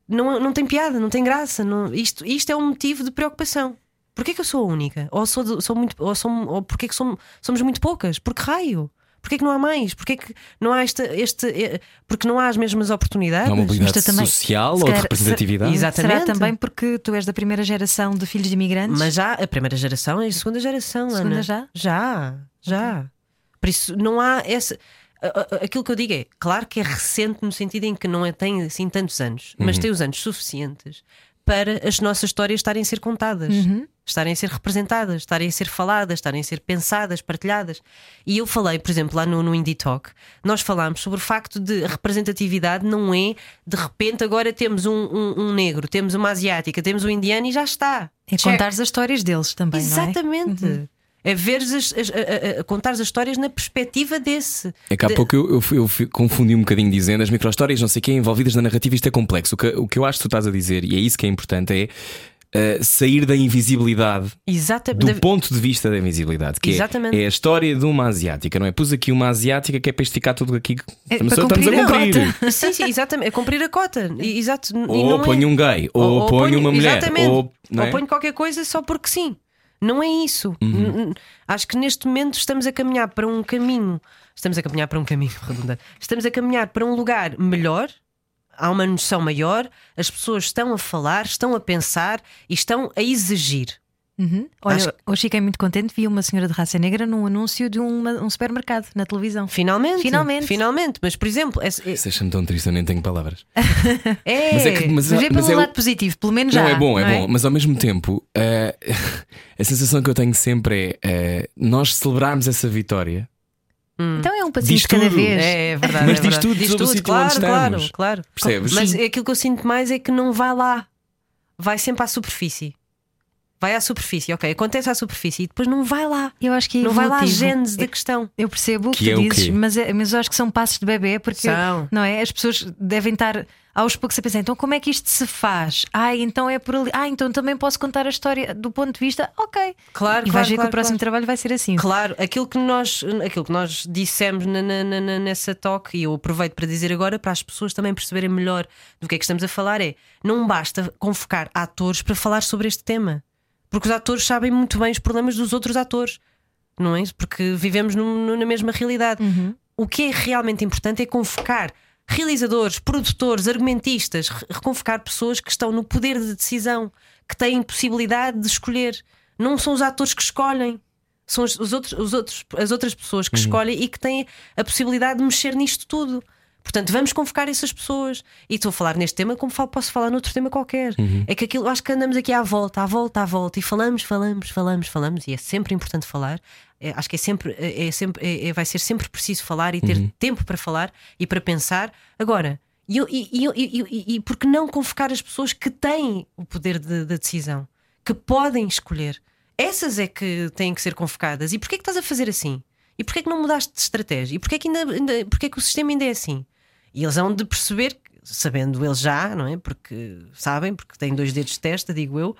não. não, não tem piada, não tem graça. Não, isto, isto é um motivo de preocupação. Porquê que eu sou a única? Ou, sou, sou muito, ou, sou, ou porquê que somos, somos muito poucas? Porque raio? Porquê que não há mais? Porquê que não há esta, este. eh, Porque não há as mesmas oportunidades? Não há mobilidade também- social se ou de representatividade? Será Exatamente. também porque tu és da primeira geração de filhos de imigrantes? Mas já a primeira geração e a segunda geração, Segunda Ana. já? Já, já. Por isso não há essa. Aquilo que eu digo é, claro que é recente no sentido em que não é, tem assim tantos anos, mas tem os anos suficientes para as nossas histórias estarem a ser contadas, estarem a ser representadas, estarem a ser faladas, estarem a ser pensadas, partilhadas. E eu falei, por exemplo, lá no, no Indie Talk, nós falámos sobre o facto de a representatividade não é de repente agora temos um, um- um negro, temos uma asiática, temos um indiano e já está. É contar as histórias deles também, não é? Exatamente. É ver as, as- a, a- contar as histórias na perspectiva desse. É que há De- pouco eu, eu, eu confundi um bocadinho dizendo as micro-histórias, não sei quê, envolvidas na narrativa, isto é complexo. O que, o que eu acho que tu estás a dizer, e é isso que é importante, é eh, sair da invisibilidade Exata- do da- ponto de vista da invisibilidade, que é- Exatamente. é, a história de uma asiática, não é? Pus aqui uma asiática que é para esticar tudo aqui. É Estamos, para estamos a cumprir a. Sim, sim, exatamente. É cumprir a cota. E- Exato. Ou não é- um gay, ou, ponho uma mulher, ou, não é? ponho qualquer coisa só porque sim. Não é isso. Uhum. Acho que neste momento estamos a caminhar para um caminho. Estamos a caminhar para um caminho redundante. Estamos a caminhar para um lugar melhor. Há uma noção maior. As pessoas estão a falar, estão a pensar e estão a exigir. Uhum. Olha, Acho- hoje fiquei muito contente. Vi uma senhora de raça negra num anúncio de uma- um supermercado na televisão. Finalmente. Finalmente. Finalmente. Mas, por exemplo, é, é- Isso deixa-me tão triste, eu nem tenho palavras. é- Mas é que- mas- Mas vê pelo mas é o- lado positivo, pelo menos já. Não, é bom, é, não bom, mas ao mesmo tempo, eh, a sensação que eu tenho sempre é eh, nós celebrarmos essa vitória. Então é um passinho Diz de cada tudo. vez. É, é verdade. Mas é diz tudo sobre o sítio claro, claro, claro. Percebes? Mas aquilo que eu sinto mais é que não vai lá. Vai sempre à superfície. Vai à superfície, ok. Acontece à superfície e depois não vai lá. Eu acho que é Não vai lá a gênese da Eu- questão. Eu percebo o que, Que é tu dizes, mas, é- mas eu acho que são passos de bebê, porque São. não é? As pessoas devem estar aos poucos a pensar, então como é que isto se faz? Ah, então é por ali. Ah, então também posso contar a história do ponto de vista, ok. Claro, e claro, vais ver que claro, o próximo claro. trabalho vai ser assim. Claro, aquilo que nós, aquilo que nós dissemos na- na- na- na- nessa talk, e eu aproveito para dizer agora para as pessoas também perceberem melhor do que é que estamos a falar, é não basta convocar atores para falar sobre este tema, porque os atores sabem muito bem os problemas dos outros atores, não é? isso? Porque vivemos num- num- na mesma realidade. O que é realmente importante é convocar realizadores, produtores, argumentistas, re- reconvocar pessoas que estão no poder de decisão, que têm possibilidade de escolher. Não são os atores que escolhem. São os, os outros, os outros, as outras pessoas que escolhem e que têm a possibilidade de mexer nisto tudo. Portanto, vamos convocar essas pessoas. E estou a falar neste tema como falo- posso falar noutro tema qualquer. É que aquilo, acho que andamos aqui à volta, à volta, à volta, e falamos, falamos, falamos, falamos, e é sempre importante falar. É, acho que é sempre, é, é sempre é- é- vai ser sempre preciso falar e ter tempo para falar e para pensar. Agora, e, e, e, e, por que não convocar as pessoas que têm o poder de- da decisão, que podem escolher? Essas é que têm que ser convocadas. E porquê é que estás a fazer assim? E porquê é que não mudaste de estratégia? E porquê é que, ainda, ainda, porquê é que o sistema ainda é assim? E eles hão de perceber, sabendo eles já, não é? Porque sabem, porque têm dois dedos de testa, digo eu,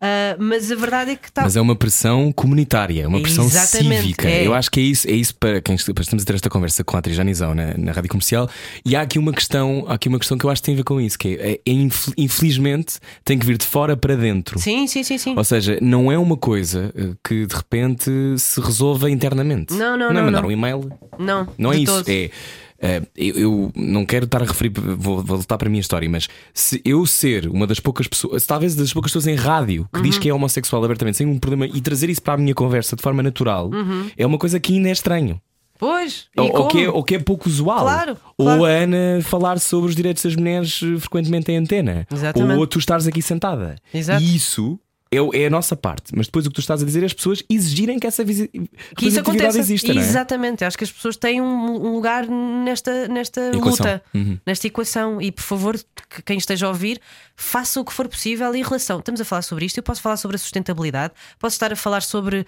Ah, mas a verdade é que está. Mas é uma pressão comunitária, uma pressão Exatamente, cívica. é. Eu acho que é isso, é isso para quem estamos a ter esta conversa com a atriz Janizão na, na rádio comercial. E há aqui uma questão, há aqui uma questão que eu acho que tem a ver com isso, que é, é, infel- infelizmente tem que vir de fora para dentro. Sim, sim, sim, sim. Ou seja, não é uma coisa eh, que de repente se resolva internamente. Não, não, não é não, mandar não. um e-mail. Não, Não é isso. todo. É. eh, eu, eu não quero estar a referir, vou vou voltar para a minha história, mas se eu ser uma das poucas pessoas, talvez das poucas pessoas em rádio que Uhum. diz que é homossexual abertamente, sem um problema, e trazer isso para a minha conversa de forma natural, é uma coisa que ainda é estranho. Pois, Uhum. Ou, ou que é, ou que é pouco usual. Claro, Ou claro. a Ana falar sobre os direitos das mulheres frequentemente em antena. Exatamente. Ou tu estares aqui sentada. Exato. E isso é, é a nossa parte. Mas depois o que tu estás a dizer é as pessoas exigirem que essa visi- que isso aconteça. exista, não é? Exatamente, acho que as pessoas têm um, um lugar nesta, nesta Equação. luta, Uhum. nesta equação. E por favor, que quem esteja a ouvir, faça o que for possível em relação. Estamos a falar sobre isto, eu posso falar sobre a sustentabilidade, posso estar a falar sobre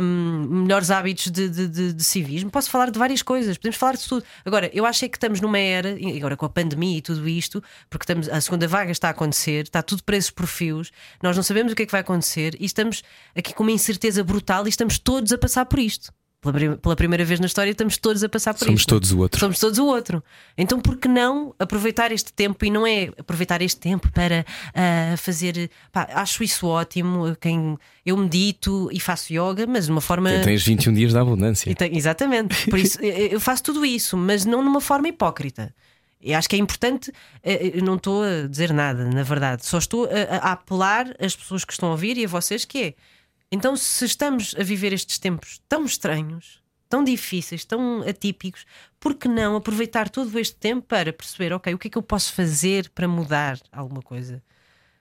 melhores hábitos de, de- de- de civismo, posso falar de várias coisas, podemos falar de tudo. Agora, eu acho é que estamos numa era, agora com a pandemia e tudo isto, porque estamos, a segunda vaga está a acontecer, está tudo preso por fios, nós não sabemos o que é que vai acontecer e estamos aqui com uma incerteza brutal e estamos todos a passar por isto. Pela, pela primeira vez na história, estamos todos a passar por Somos isto. todos o outro. Somos todos o outro. Então, por que não aproveitar este tempo? E não é aproveitar este tempo para ah, fazer. pá, acho isso ótimo. Quem, eu medito e faço yoga, mas de uma forma. Tens 21 dias da abundância. E tem- exatamente. Por isso, eu faço tudo isso, mas não numa forma hipócrita. Eu acho que é importante. eh, Eu não estou a dizer nada, na verdade. Só estou a, a apelar às pessoas que estão a ouvir e a vocês que é. Então, se estamos a viver estes tempos tão estranhos, tão difíceis, tão atípicos, por que não aproveitar todo este tempo para perceber, ok, o que é que eu posso fazer para mudar alguma coisa?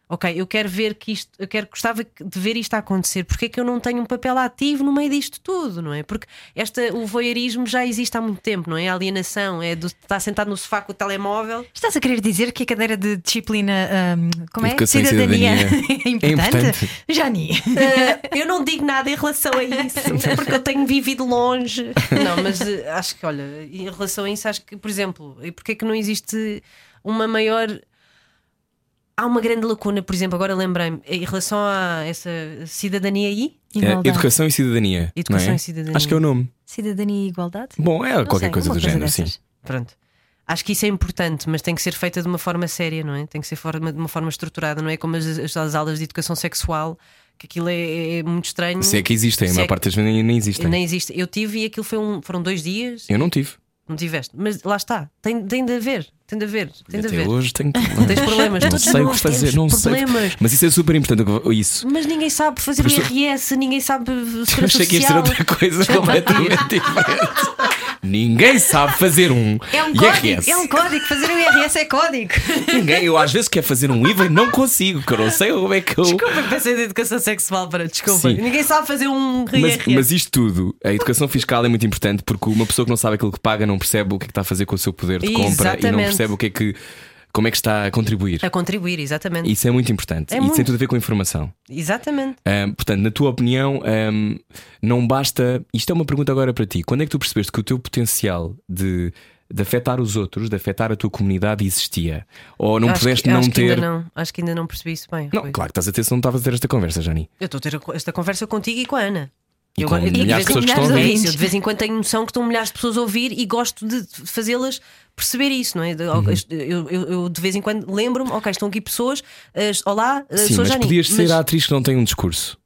Ok, eu quero ver que isto, eu quero gostava de ver isto a acontecer. Porque é que eu não tenho um papel ativo no meio disto tudo, não é? Porque esta, o voyeurismo já existe há muito tempo, não é? A alienação é do estar sentado no sofá com o telemóvel. Estás a querer dizer que a cadeira de disciplina, hum, como é? Educação cidadania, cidadania é importante? importante. Jani. Eh, eu não digo nada em relação a isso, porque eu tenho vivido longe. Não, mas eh, acho que, olha, em relação a isso, acho que, por exemplo, e porque é que não existe uma maior. Há uma grande lacuna, por exemplo, agora lembrei-me, em relação a essa cidadania aí. É, Igualdade. educação e cidadania. Educação não é? e cidadania. Acho que é o nome. Cidadania e igualdade? Bom, é Não qualquer sei, coisa do género, sim. dessas. Pronto. Acho que isso é importante, mas tem que ser feita de uma forma séria, não é? Tem que ser forma, de uma forma estruturada, não é como as, as- as aulas de educação sexual, que aquilo é, é muito estranho. Se é que existem, a Se maior é parte das vezes nem, nem existem. Nem existe. Eu tive e aquilo foi um, foram dois dias, Eu não tive. Não tiveste. Mas lá está, tem, tem de haver, tem de haver, tem de Até haver. hoje tenho Tens problemas, Não todos sei o nós que fazer, temos não sei. problemas. Mas isso é super importante. Isso. Mas ninguém sabe fazer Professor- IRS, ninguém sabe Eu segurança achei que ia ser social. outra coisa completamente diferente. Ninguém sabe fazer um É um código, IRS. é um código. Fazer o IRS é código. Ninguém, eu às vezes quero fazer um IVA e não consigo, que eu não sei como é que eu. Desculpa, pensei de educação sexual para desculpa. Sim. Ninguém sabe fazer um Mas, IRS. mas isto tudo, a educação fiscal é muito importante porque uma pessoa que não sabe aquilo que paga não percebe o que é que está a fazer com o seu poder de compra e não Exatamente. percebe o que é que, como é que está a contribuir. A contribuir, exatamente. Isso é muito importante. É e muito. tem tudo a ver com a informação. Exatamente. Ahm, portanto, na tua opinião, ahm, não basta. Isto é uma pergunta agora para ti. Quando é que tu percebeste que o teu potencial de, de afetar os outros, de afetar a tua comunidade existia? Ou não acho pudeste que, não acho que ter. ainda não, acho que ainda não percebi isso bem. Não, Rui. claro que estás a ter se não estavas a ter esta conversa, Jani. Eu estou a ter esta conversa contigo e com a Ana. E Eu com eu- milhares de vez pessoas em- que estão a ouvir. eu de vez em quando tenho noção que estão milhares de pessoas a ouvir e gosto de fazê-las perceber isso, não é? De- Uhum. eu, eu- eu de vez em quando lembro-me, ok, estão aqui pessoas, eh, olá, eh, Sim, sou mas Jani. podias ser Mas- a atriz que não tem um discurso.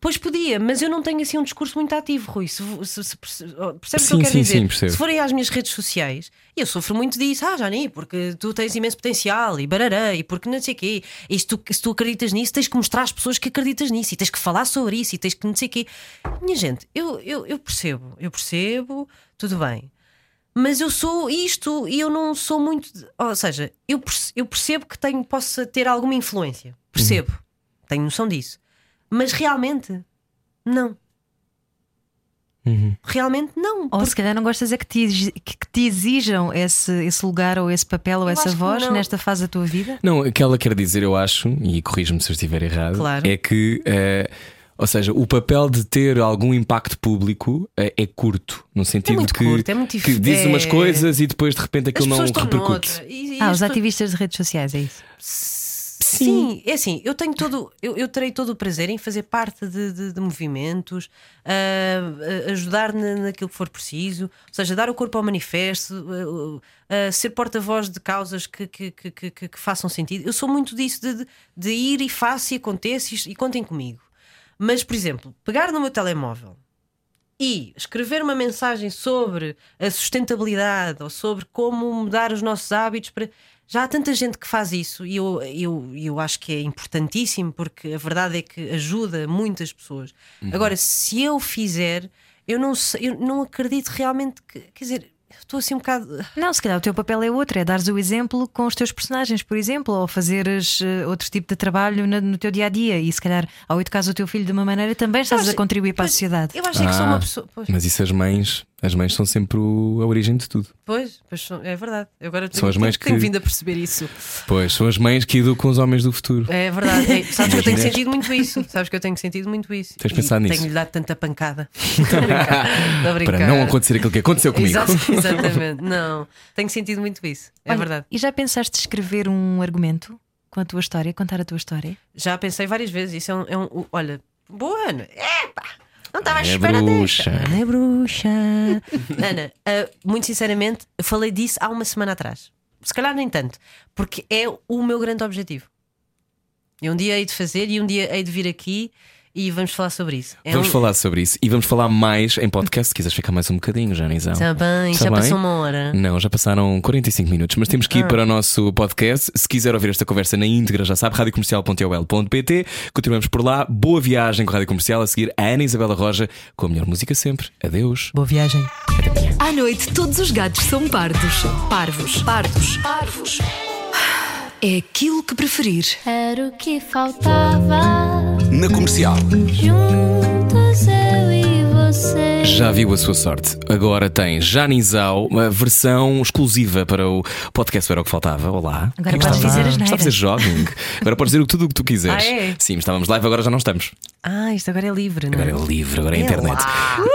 Pois podia, mas eu não tenho assim um discurso muito ativo, Rui. Se, se, se, oh, percebes o que Sim, eu quero sim, dizer? sim, percebo. se forem às minhas redes sociais, eu sofro muito disso, ah, Jani, porque tu tens imenso potencial e barará, e porque não sei o quê. E se tu, se tu acreditas nisso, tens que mostrar às pessoas que acreditas nisso, e tens que falar sobre isso, e tens que não sei o quê. Minha gente, eu, eu, eu percebo, eu percebo, tudo bem. Mas eu sou isto e eu não sou muito. Ou seja, eu eu percebo que tenho, possa ter alguma influência. Percebo. Tenho noção disso. Mas realmente, não. Realmente não. Ou se calhar não gostas é que te, que te exijam esse, esse lugar ou esse papel ou essa acho que voz nesta fase da tua vida? Não, o que ela quer dizer, eu acho, e corrijo-me se eu estiver errado, Claro. é que. eh, ou seja, o papel de ter algum impacto público eh, é curto, no sentido muito que, curto, é muito que diz é- umas coisas e depois de repente aquilo não repercute. E- e Ah, os pessoas- ativistas de redes sociais, é isso? Sim, é assim, eu tenho todo, eu, eu terei todo o prazer em fazer parte de, de- de movimentos, ah, ajudar na, naquilo que for preciso, ou seja, dar o corpo ao manifesto, ah, ah, ser porta-voz de causas que, que, que, que- façam sentido. Eu sou muito disso, de, de- de ir e faço e aconteça e, e contem comigo. Mas, por exemplo, pegar no meu telemóvel e escrever uma mensagem sobre a sustentabilidade ou sobre como mudar os nossos hábitos para. Já há tanta gente que faz isso e eu, eu, eu acho que é importantíssimo porque a verdade é que ajuda muitas pessoas. Agora, se eu fizer, eu não, sei, eu não acredito realmente que. Quer dizer, estou assim um bocado. Não, se calhar o teu papel é outro, é dares o exemplo com os teus personagens, por exemplo, ou fazeres eh, outro tipo de trabalho na- no, teu dia a dia. E se calhar, ao educares o teu filho de uma maneira, também estás acho- a contribuir para a sociedade. Eu acho é que sou Ah, uma pessoa. Pois, Mas isso as mães, as mães são sempre o- a origem de tudo. pois, pois são- é verdade. Eu agora São tenho, as mães tenho, tenho que- vindo a perceber isso. Pois, são as mães que educam os homens do futuro. É verdade. É, sabes que eu tenho mulheres. sentido muito isso. Sabes que eu tenho sentido muito isso. Tens pensado nisso? Tenho-lhe dado tanta pancada. Estou a brincar. Estou a brincar. Para não acontecer aquilo que aconteceu comigo. Exato, exatamente. Não, tenho sentido muito isso. É Olha, verdade. E já pensaste escrever um argumento com a tua história, contar a tua história? Já pensei várias vezes. Isso é um. é um- olha, boa, Ana. Epa! Não estava à É espera bruxa. desta. Ana é bruxa. Ana, ah, muito sinceramente, eu falei disso há uma semana atrás. Se calhar nem tanto, porque é o meu grande objetivo. E um dia hei de fazer e um dia hei de vir aqui e vamos falar sobre isso. É Vamos um... falar sobre isso e vamos falar mais em podcast. Se quiseres ficar mais um bocadinho, Janizão. Está bem, Tá já bem? passou uma hora. Não, já passaram 45 minutos, mas temos Ah. que ir para o nosso podcast. Se quiser ouvir esta conversa na íntegra, já sabe, radiocomercial.ol.pt. Continuamos por lá. Boa viagem com a Rádio Comercial. A seguir, a Ana Isabela Roja com a melhor música sempre. Adeus. Boa viagem. À noite, todos os gatos são pardos. Parvos. Pardos. Parvos. É aquilo que preferir. Era o que faltava. Na comercial. Juntos eu e. Já viu a sua sorte. Agora tem Janizal, uma versão exclusiva para o podcast Era o que Faltava. Olá. Agora Como é podes dizer as Está a neiras. fazer jogging. Agora podes dizer tudo o que tu quiseres. Ah, é? Sim, estávamos live, agora já não estamos. Ah, isto agora é livre, não Agora é? é livre, agora é internet.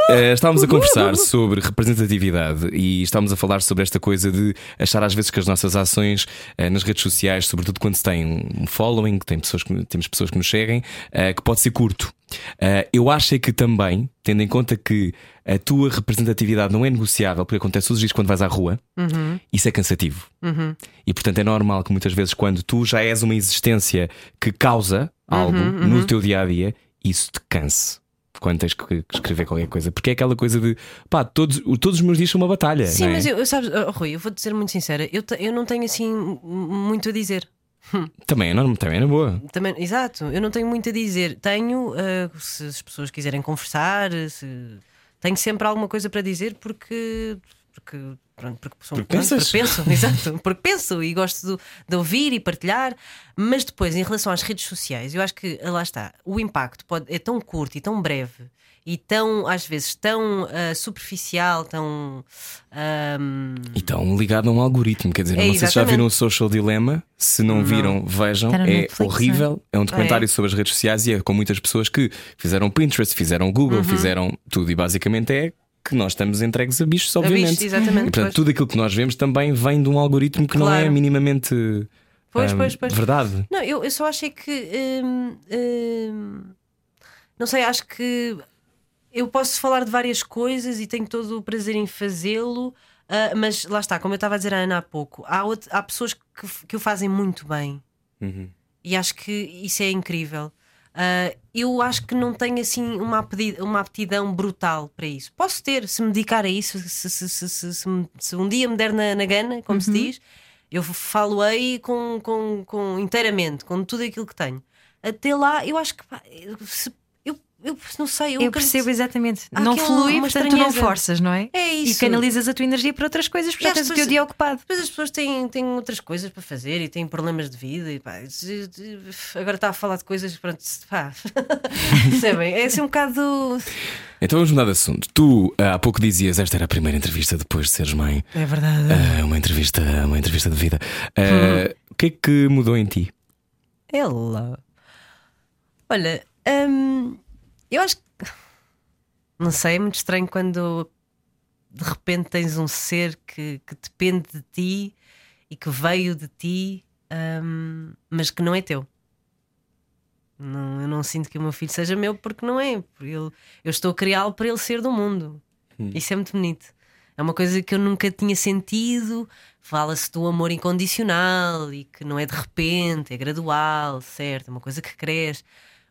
Eh, estávamos a conversar sobre representatividade e estávamos a falar sobre esta coisa de achar às vezes que as nossas ações eh, nas redes sociais, sobretudo quando se tem um following, tem pessoas que, temos pessoas que nos seguem, eh, que pode ser curto. Eh, eu acho é que também, tendo em conta que a tua representatividade não é negociável, porque acontece todos os dias quando vais à rua, isso é cansativo. E portanto é normal que muitas vezes, quando tu já és uma existência que causa algo no teu dia a dia, isso te canse. Quando tens que escrever qualquer coisa, porque é aquela coisa de pá, todos, todos os meus dias são uma batalha. Sim, é? mas eu, sabes, oh, Rui, eu vou-te ser muito sincera, eu, eu não tenho assim muito a dizer. Também é normal, também é na boa. Também, exato, eu não tenho muito a dizer. Tenho, ah, se as pessoas quiserem conversar, se, tenho sempre alguma coisa para dizer porque. porque Pronto, porque, sou, Porque pronto, porque penso, exato, porque penso e gosto de, de ouvir e partilhar, mas depois, em relação às redes sociais, eu acho que lá está, o impacto pode, é tão curto e tão breve e tão, às vezes, tão ah, superficial, tão. ahm, E estão ligado a um algoritmo. Quer dizer, É, não sei se já viram o Social Dilemma. Se não, viram, vejam. É Netflix, horrível. É um documentário É. sobre as redes sociais e é com muitas pessoas que fizeram Pinterest, fizeram Google, Uhum. fizeram tudo. E basicamente é que nós estamos entregues a bichos, a obviamente. bichos, exatamente. E portanto, pois. tudo aquilo que nós vemos também vem de um algoritmo que não é Claro. minimamente Pois, hum, pois, pois. verdade. Não, eu, eu só achei que. hum, hum, não sei, acho que eu posso falar de várias coisas e tenho todo o prazer em fazê-lo, ah, mas lá está, como eu estava a dizer à Ana há pouco, há, out- há pessoas que, que o fazem muito bem Uhum. e acho que isso é incrível. Ah, eu acho que não tenho assim uma, apeti- uma aptidão brutal para isso. Posso ter, se me dedicar a isso, se, se, se, se- se me- se um dia me der na, na gana, como se diz, eu falo-ei com, com, com inteiramente, com tudo aquilo que tenho. Até lá, eu acho que pá, se- eu, não sei, eu, Eu percebo exatamente. Há não flui, portanto tu não forças, não é? É E isso. canalizas a tua energia para outras coisas, porque E já tens o teu dia ocupado. Depois as pessoas têm, têm outras coisas para fazer e têm problemas de vida e pá, agora está a falar de coisas, pronto, pá. Percebem? É assim um bocado. Então vamos mudar de assunto. Tu ah, há pouco dizias esta era a primeira entrevista depois de seres mãe. É verdade. Ah, uma entrevista, uma entrevista de vida. Ah, O que é que mudou em ti? Ela. Olha, hum, eu acho que. Não sei, é muito estranho quando de repente tens um ser que, que depende de ti e que veio de ti hum, mas que não é teu. Não, eu não sinto que o meu filho seja meu porque não é. Porque ele- eu estou a criá-lo para ele ser do mundo. Isso é muito bonito. É uma coisa que eu nunca tinha sentido. Fala-se do amor incondicional e que não é de repente, é gradual, certo? É uma coisa que cresce.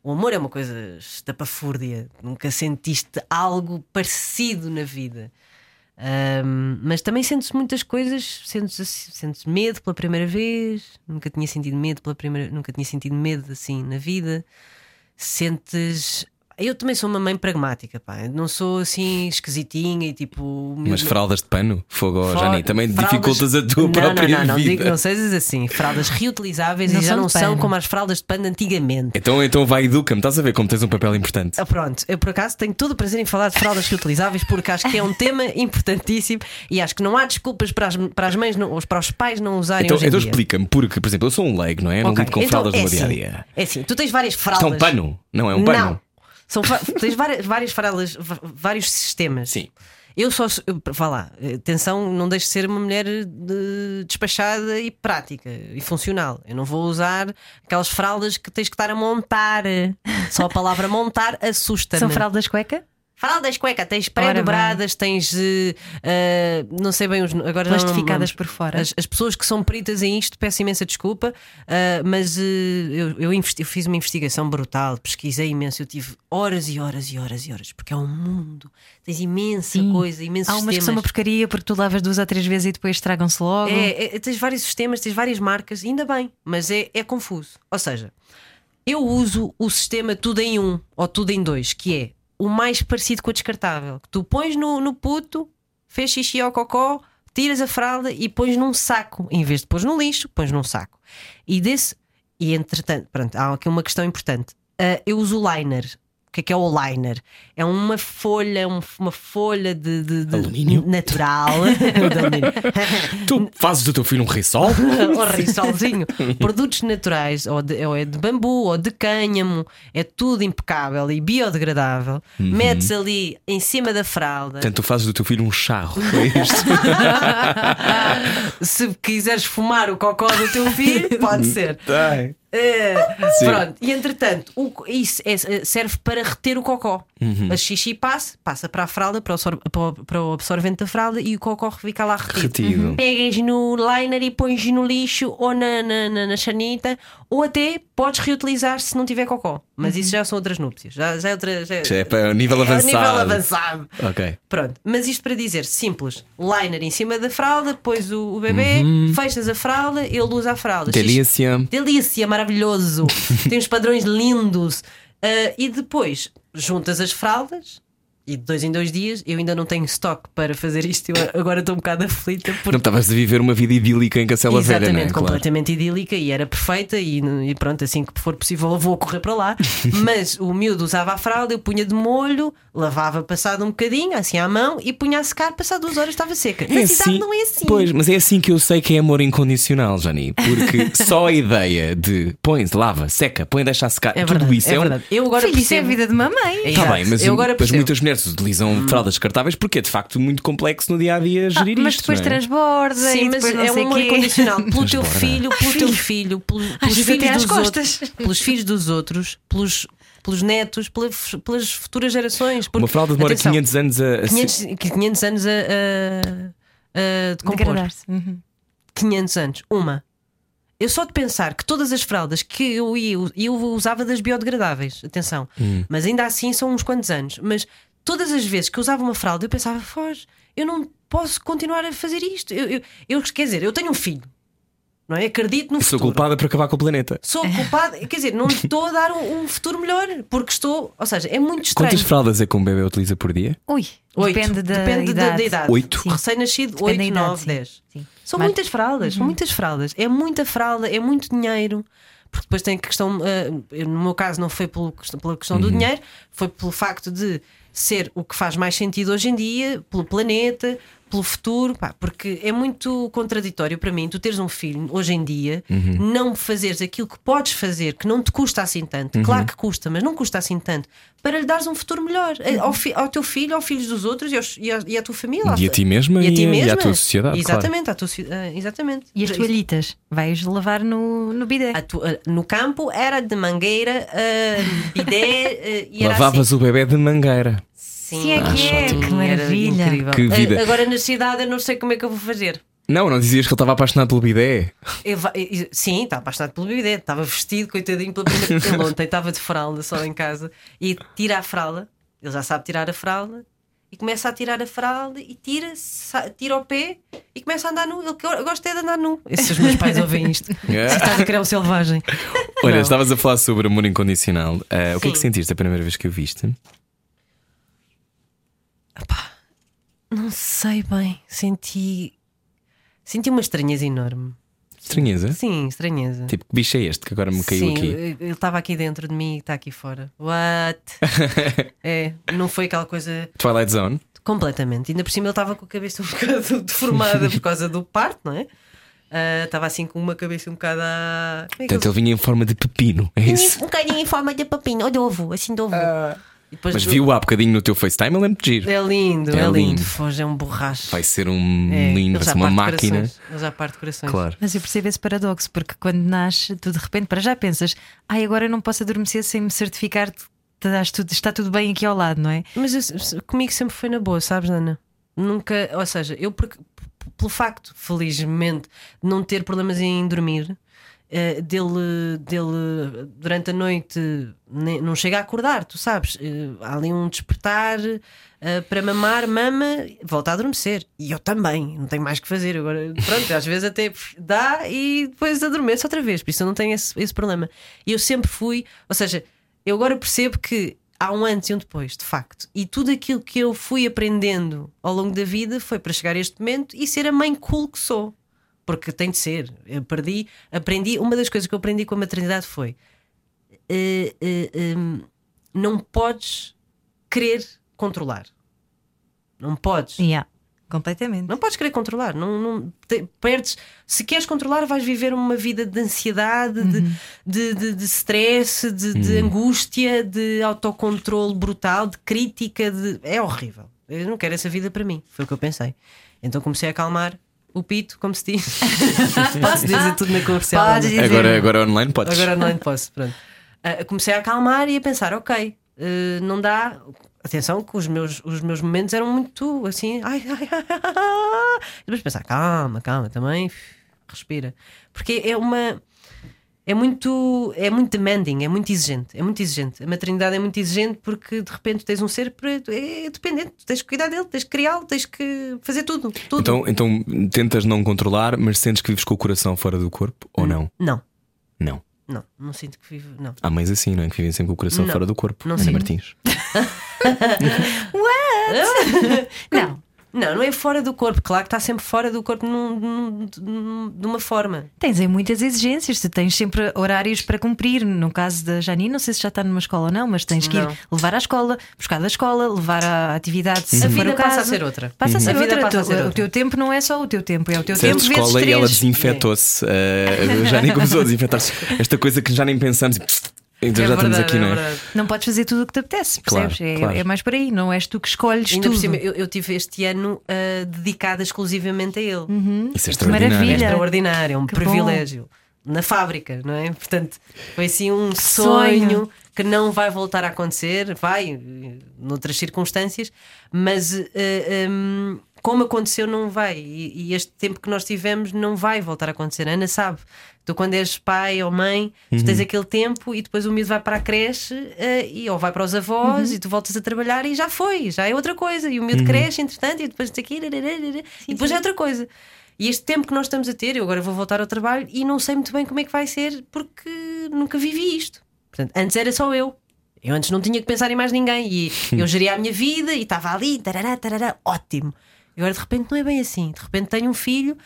O amor é uma coisa estapafúrdia. Nunca sentiste algo parecido na vida. Ahm, mas também sentes muitas coisas, sentes, sentes medo pela primeira vez, nunca tinha sentido medo pela primeira, nunca tinha sentido medo assim na vida. Sentes. Eu também sou uma mãe pragmática, pá. Eu Não sou assim esquisitinha e tipo. Mas fraldas de pano, fogo, Fra- Jani, também fraldas- dificultas a tua não, própria não, não, não, vida. digo- não sejas assim. Fraldas reutilizáveis Não e já não são como as fraldas de pano antigamente. Então, então vai, educa-me, estás a ver como tens um papel importante. Ah, Pronto, eu por acaso tenho todo o prazer em falar de fraldas reutilizáveis porque acho que é um tema importantíssimo e acho que não há desculpas para as, para as mães não- ou para os pais não usarem Então, então explica-me, porque, por exemplo, eu sou um leigo, não é? Não Ok, lido com então fraldas é no meu assim, dia a dia. É assim, tu tens várias fraldas. Isto é um pano, não é um pano. São tens várias, várias fraldas, va- vários sistemas. Sim. Eu só. eu- Vá lá, atenção, não deixe de ser uma mulher de- despachada e prática e funcional. Eu não vou usar aquelas fraldas que tens que estar a montar. Só a palavra montar assusta-me. São fraldas cueca? Fraldas cueca, tens pré-dobradas, tens. eh, não sei bem os. Agora Plastificadas não- por fora. As, as pessoas que são peritas em isto, peço imensa desculpa, eh, mas eh, eu, eu investi- eu fiz uma investigação brutal, pesquisei imenso, eu tive horas e horas e horas e horas, porque é um mundo, tens imensa Sim. coisa, imensos Há umas que sistemas. são uma porcaria porque tu lavas duas ou três vezes e depois estragam-se logo. É, é, tens vários sistemas, tens várias marcas, ainda bem, mas é, é confuso. Ou seja, eu uso o sistema tudo em um ou tudo em dois, que é o mais parecido com o descartável. Que tu pões no, no puto, fez xixi ao cocó, tiras a fralda e pões num saco. Em vez de pôr no lixo, pões num saco. E desse. E entretanto, pronto, há aqui uma questão importante. Ah, eu uso liner. O que é que é o liner? É uma folha, um- uma folha de, de- de- Alumínio? natural. de alumínio. Tu fazes do teu filho um risol? ou risolzinho. Produtos naturais, ou, de, ou é de bambu, ou de cânhamo, é tudo impecável e biodegradável. Metes ali em cima da fralda. Portanto, tu fazes do teu filho um charro. É isto? Se quiseres fumar o cocó do teu filho, pode ser. Ai. É, Sim. pronto, e entretanto, o isso é- serve para reter o cocó. Uhum. Xixi passa, passa para a fralda, para o, sor- para o- o absorvente da fralda e o cocó fica lá retido. Retido. Pegas no liner e pões no lixo ou na, na, na, na chanita, ou até podes reutilizar se não tiver cocó. Mas isso já são outras núpcias. Já, já é outra. Já, Já é para nível é avançado. nível avançado. Ok. Pronto, mas isto para dizer simples: liner em cima da fralda, pões o, o bebê, fechas a fralda, ele usa a fralda. Xixi- Delícia. Delícia, maravilhoso. Tem uns padrões lindos. Ah, e depois juntas as fraldas. E de dois em dois dias, eu ainda não tenho estoque para fazer isto. Eu agora estou um bocado aflita Não porque. estavas a viver uma vida idílica em Cacela Velha, Exatamente, não é? Claro. completamente idílica e era perfeita. E, e pronto, assim que for possível, eu vou correr para lá. Mas o miúdo usava a fralda, eu punha de molho, lavava passado um bocadinho, assim à mão, e punha a secar, passado duas horas estava seca. Na cidade não é assim. Pois, mas é assim que eu sei que é amor incondicional, Jani. Porque só a ideia de põe, lava, seca, põe, deixa secar, é tudo verdade, isso é é, um. verdade. Eu agora Filho, isso é a percebo- vida de mamãe. É Está bem, mas, eu agora mas percebo. Muitas mulheres utilizam fraldas descartáveis porque é de facto muito complexo no dia a dia Ah, gerir mas isto. depois não é? transborda Sim, e mas depois não é um amor incondicional pelo teu filho, pelo teu filho, pelo- pelos filhos dos costas. outros, pelos filhos dos outros, pelos, pelos netos, pela- pelas futuras gerações. Porque, Uma fralda demora atenção, 500 anos a. a 500, 500 anos a, a, a decompor. Uhum. 500 anos. Uma. Eu só de pensar que todas as fraldas que eu ia, eu usava das biodegradáveis, atenção, Hum. mas ainda assim são uns quantos anos. Mas todas as vezes que eu usava uma fralda, eu pensava, foge, eu não posso continuar a fazer isto. Eu, eu, eu- quer dizer, eu tenho um filho, não é? Acredito no Sou futuro. culpada por acabar com o planeta. Sou culpada, quer dizer, não estou a dar um, um futuro melhor, porque estou, ou seja, é muito estranho. Quantas fraldas é que um bebê utiliza por dia? Ui, Oito. depende da Depende da- idade. da idade. Oito. Recém-nascido, da 8, idade, 9, sim. 10. Sim. São Mas- muitas fraldas, são muitas fraldas. É muita fralda, é muito dinheiro. Porque depois tem a questão, eu, no meu caso, não foi pelo, pela questão do dinheiro, foi pelo facto de ser o que faz mais sentido hoje em dia, pelo planeta, pelo futuro, pá, porque é muito contraditório para mim tu teres um filho hoje em dia, não fazeres aquilo que podes fazer, que não te custa assim tanto. Claro que custa, mas não custa assim tanto para lhe dares um futuro melhor eh, ao, fi- ao teu filho, aos filhos dos outros e, aos- e à, e à tua família. E a ti mesma E a ti e a- e à mesma. tua sociedade, Exatamente, à tua, ah, exatamente. E as toalhitas? Vais lavar no, no bidé. A tua- no campo era de mangueira, ah, bidé era Lavavas assim. o bebê de mangueira. Sim, é que é, ótimo. que maravilha. Que vida. Agora na cidade eu não sei como é que eu vou fazer. Não, não dizias que ele estava apaixonado pelo bidé. Eu sim, estava apaixonado pelo bidé, estava vestido, coitadinho, pela primeira vez. Ele ontem estava de fralda só em casa e tira a fralda, ele já sabe tirar a fralda e começa a tirar a fralda e tira, tira o pé e começa a andar nu. Ele go- gosta é de andar nu. E se os meus pais ouvem isto, se estás a criar um selvagem. Olha, Não. estavas a falar sobre amor incondicional. Ah, o que é que sentiste a primeira vez que o viste? Não sei bem, senti. Senti uma estranheza enorme. Estranheza? Sim, estranheza. Tipo, que bicho é este que agora me caiu Sim, aqui? ele estava aqui dentro de mim e está aqui fora. What? é, não foi aquela coisa Twilight Zone? completamente. Ainda por cima ele estava com a cabeça um bocado deformada por causa do parto, não é? Ah, Estava assim com uma cabeça um bocado a. É Portanto, ele vinha em forma de pepino, é isso? Um bocadinho em forma de papinho, ou de ovo, assim de ovo. Depois Mas do- viu há bocadinho no teu FaceTime, eu lembro de giro. É lindo, É é, lindo. lindo. Foge, é um borracho. Vai ser um É, lindo, vai já ser uma parte máquina. corações. Ele já parte corações. Claro. Mas eu percebo esse paradoxo, porque quando nasce, tu de repente para já pensas, ai, agora eu não posso adormecer sem me certificar tudo- está tudo bem aqui ao lado, não é? Mas eu- comigo sempre foi na boa, sabes, Ana? Nunca, ou seja, eu porque- pelo facto, felizmente, de não ter problemas em dormir, eh, dele, dele durante a noite ne- não chega a acordar, tu sabes? Eh, há ali um despertar eh, para mamar, mama, volta a adormecer. E eu também, não tenho mais que fazer. Agora, pronto, às vezes até dá e depois adormeço outra vez, por isso eu não tenho esse, esse problema. Eu sempre fui, ou seja, eu agora percebo que há um antes e um depois, de facto. E tudo aquilo que eu fui aprendendo ao longo da vida foi para chegar a este momento e ser a mãe cool que sou. Porque tem de ser. Eu perdi, aprendi. Uma das coisas que eu aprendi com a maternidade foi: eh, eh, hum, não podes querer controlar. Não podes. Yeah, completamente. Não podes querer controlar, não, não- te- perdes. Se queres controlar, vais viver uma vida de ansiedade, de, de, de, de stress, de, de angústia, de autocontrole brutal, de crítica. De... É horrível. Eu não quero essa vida para mim. Foi o que eu pensei. Então comecei a acalmar o pito, como se diz. Pode-se dizer tudo na comercial. Podes dizer. Agora, agora online podes. Agora não posso. Pronto. Ah, comecei a acalmar e a pensar: ok, eh, não dá. Atenção, que os meus, os meus momentos eram muito assim. Ai, ai, ai, ai, ai. E depois pensar: calma, calma, também respira. Porque é uma. É muito, é muito demanding, é muito exigente, é muito exigente. A maternidade é muito exigente porque de repente tens um ser pre- é dependente, tens que cuidar dele, tens que criá-lo, tens que fazer tudo. tudo. Então, então tentas não controlar, mas sentes que vives com o coração fora do corpo ou não? Não, Não. não, não sinto que vivo. Não. Há mães assim, não é? Que vivem sempre com o coração Não. fora do corpo. Não Ana sinto. Martins. Não. Não, não é fora do corpo. Claro que está sempre fora do corpo num- num- num- de uma forma. Tens aí muitas exigências, tu tens sempre horários para cumprir. No caso da Janine, não sei se já está numa escola ou não, mas tens que ir Não. levar à escola, buscar da escola, levar à atividade se A for vida o passa a caso. ser outra. Passa a ser A vida outra. passa a ser O outra. teu tempo não é só o teu tempo, é o teu Certo tempo vezes escola e ela três. desinfetou-se. Eh, já nem começou a desinfetar-se. Esta coisa que já nem pensamos. Então É já estamos verdade, aqui, não é? verdade. Não podes fazer tudo o que te apetece, Claro, percebes? É- claro. É, mais por aí, não és tu que escolhes Ainda tudo. cima, eu, eu tive este ano ah, dedicado exclusivamente a ele. Isso é extraordinário. É maravilha. extraordinário, é um Que privilégio. Na fábrica, não é? Portanto, foi assim um sonho. sonho. que não vai voltar a acontecer, vai, eh, noutras circunstâncias, mas eh, hum, como aconteceu, não vai. E, e este tempo que nós tivemos não vai voltar a acontecer. A Ana sabe. Tu, quando és pai ou mãe, tu tens aquele tempo e depois o miúdo vai para a creche eh, e, ou vai para os avós e tu voltas a trabalhar e já foi, já é outra coisa. E o miúdo cresce, entretanto, e depois aqui, e depois é outra coisa. E este tempo que nós estamos a ter, eu agora vou voltar ao trabalho e não sei muito bem como é que vai ser porque nunca vivi isto. Portanto, antes era só eu. Eu antes não tinha que pensar em mais ninguém e eu geria a minha vida e estava ali, tarará, tarará, ótimo. E agora de repente não é bem assim. De repente tenho um filho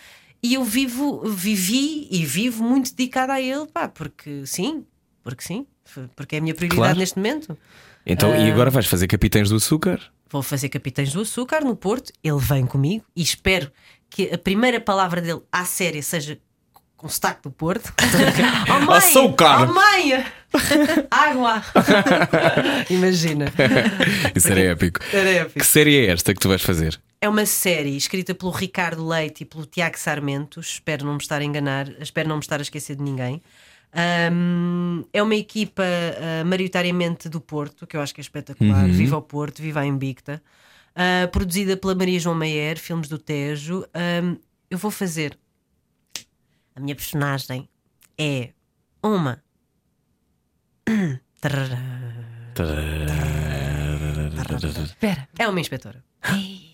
e eu vivo, vivi e vivo muito dedicada a ele, pá, porque sim, porque sim, porque é a minha prioridade Claro. neste momento. Então, Ah. e agora vais fazer Capitães do Açúcar? Vou fazer Capitães do Açúcar no Porto. Ele vem comigo e espero que a primeira palavra dele à séria seja com sotaque do Porto. oh, mãe! Açúcar! Oh, mãe! Água! Imagina. Isso era épico. Era épico. Que série é esta que tu vais fazer? É uma série escrita pelo Ricardo Leite e pelo Tiago Sarmento. Espero não me estar a enganar, espero não me estar a esquecer de ninguém. Ahm, é uma equipa ah, maioritariamente do Porto, que eu acho que é espetacular. Viva o Porto, viva a Invicta. Ah, produzida pela Maria João Maier, Filmes do Tejo. Ahm, eu vou fazer. A minha personagem é uma. Espera. É uma inspetora.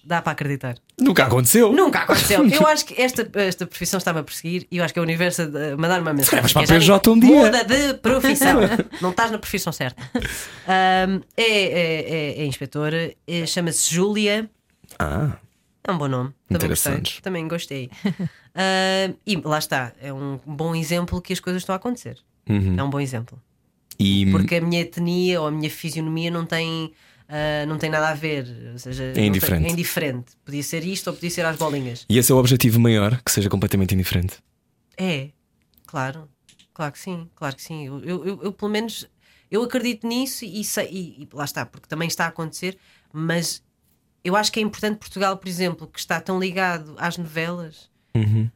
Dá para acreditar. Nunca aconteceu. Nunca aconteceu. Eu acho que esta, esta profissão está-me a perseguir e eu acho que é o universo a mandar uma mensagem. Escreves para a PJ um dia. Muda de profissão. Não estás na profissão certa. Ahm, é, é, é, é inspetora, é- chama-se Júlia. Ah, É um bom nome. Também gostei. Interessante. Também gostei. Ahm, e lá está. É um bom exemplo que as coisas estão a acontecer. Uhum. É um bom exemplo. e Porque a minha etnia ou a minha fisionomia não tem. ah, não tem nada a ver, ou seja, tem- indiferente. é indiferente. Podia ser isto ou podia ser às bolinhas. E esse é o objetivo maior, que seja completamente indiferente. É, claro, claro que sim, claro que sim. Eu, eu, eu- eu, pelo menos eu acredito nisso e, sei, e, e lá está, porque também está a acontecer, mas eu acho que é importante Portugal, por exemplo, que está tão ligado às novelas, Uhum.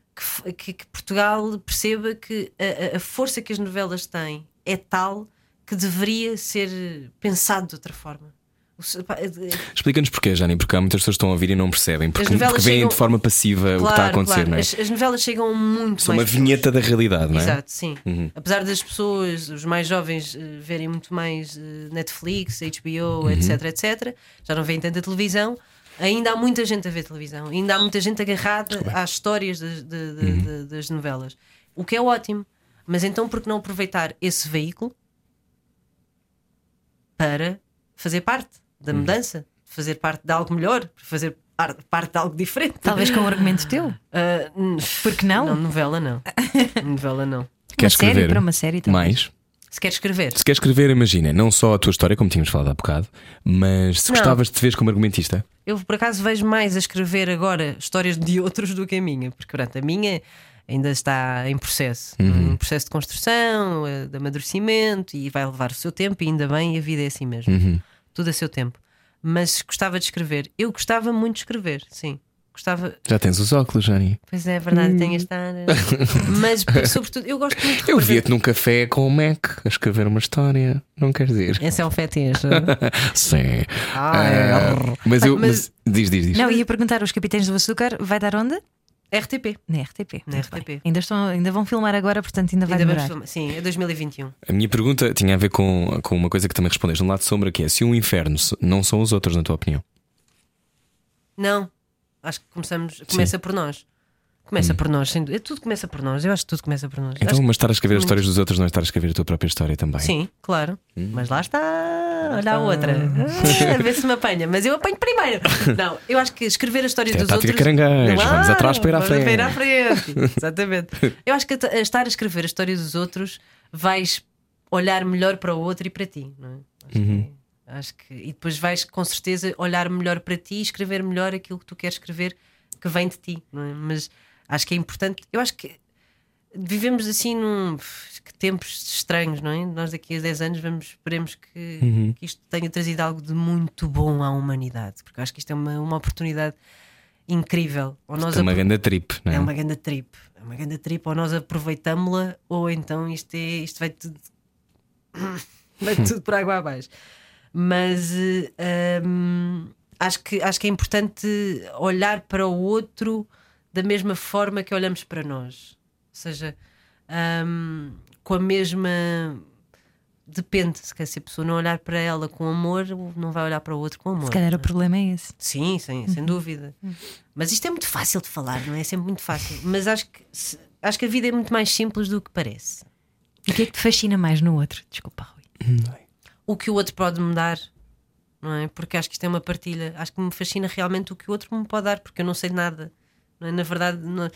que, que- que Portugal perceba que a, a- a força que as novelas têm é tal que deveria ser pensado de outra forma. É- é- Explica-nos porquê, Jani, porque há muitas pessoas que estão a ouvir e não percebem, porque, porque veem chegam- de forma passiva o que está a acontecer, claro, não é? as, as novelas chegam muito São uma mais vinheta da realidade, não é? Exato, sim. Uhum. Apesar das pessoas, os mais jovens, eh, verem muito mais eh, Netflix, HBO, Uhum. etc, etc, já não veem tanta televisão. Ainda há muita gente a ver televisão, ainda há muita gente agarrada às histórias das, de- de- Uhum. de- das novelas, o que é ótimo. Mas então, por que não aproveitar esse veículo para fazer parte da Uhum. mudança, fazer parte de algo melhor, fazer par- parte de algo diferente? Talvez com um argumento teu. N- Porque não? Não, novela não. novela não. Queres uma série escrever para uma série também. mais? Se quer escrever, Se queres escrever, imagina, não só a tua história, como tínhamos falado há bocado, mas se Não. gostavas de te ver como argumentista. Eu por acaso vejo mais a escrever agora histórias de outros do que a minha, porque pronto, a minha ainda está em processo, Uhum. em processo de construção, eh, de amadurecimento e vai levar o seu tempo, e ainda bem, a vida é assim mesmo, Uhum. Tudo a seu tempo. Mas gostava de escrever, eu gostava muito de escrever, sim. Gostava, Já tens os óculos, Jani. pois é, é verdade, tenho esta área. Mas sobretudo, eu gosto muito de Eu via-te num café com o Mac a escrever uma história. Não queres ir? Esse é um fetiche. Sim. Ah, é. Ah, mas eu. Mas- Mas, diz, diz, diz. Não, ia perguntar os Capitães do Açúcar, vai dar onde? RTP. Na RTP. Na RTP. bem. Ainda, estão, ainda vão filmar agora, portanto ainda vai Ainda demorar. filmar. Sim, é 2021. A minha pergunta tinha a ver com, com uma coisa que também respondeste no lado de sombra, que é se um inferno não são os outros, na tua opinião. Não, acho que começamos, começa por nós. Começa por nós, sem dúvida. Tudo começa por nós. Eu acho que tudo começa por nós. Então, Acho mas estar a escrever as histórias dos outros não é estar a escrever a tua própria história também. Sim, claro. Mas lá está. Olha está. a outra. Ah, a ver se me apanha. Mas eu apanho primeiro. Não, eu acho que escrever a história Isto é dos outros. caranguejo. Claro, Vamos atrás para ir à vamos frente. à frente. Exatamente. Eu acho que a estar a escrever a história dos outros vais olhar melhor para o outro e para ti. Não é? acho, Uhum. que, acho que. E depois vais com certeza olhar melhor para ti e escrever melhor aquilo que tu queres escrever que vem de ti. Não é? Mas acho que é importante. Eu acho que vivemos assim num que tempos estranhos, não é? Nós daqui a 10 anos vamos, esperemos que, Uhum. que isto tenha trazido algo de muito bom à humanidade, porque eu acho que isto é uma, uma oportunidade incrível. Ou nós É uma grande trip, não é? é uma grande trip. É uma grande trip. Ou nós aproveitamos-la, ou então isto, é, isto vai tudo. vai tudo por água abaixo. Mas eh, hum, acho, que, acho que é importante olhar para o outro da mesma forma que olhamos para nós. Ou seja, hum, com a mesma. Depende, se quer se a pessoa não olhar para ela com amor, não vai olhar para o outro com amor. Se calhar o problema é esse. Sim, sem, sem dúvida. Mas isto é muito fácil de falar, não é? É sempre muito fácil. Mas acho que, se- acho que a vida é muito mais simples do que parece. E o que é que te fascina mais no outro? Desculpa, Rui. O que o outro pode me dar, não é? Porque acho que isto é uma partilha. Acho que me fascina realmente o que o outro me pode dar, porque eu não sei nada. É? Na verdade, não-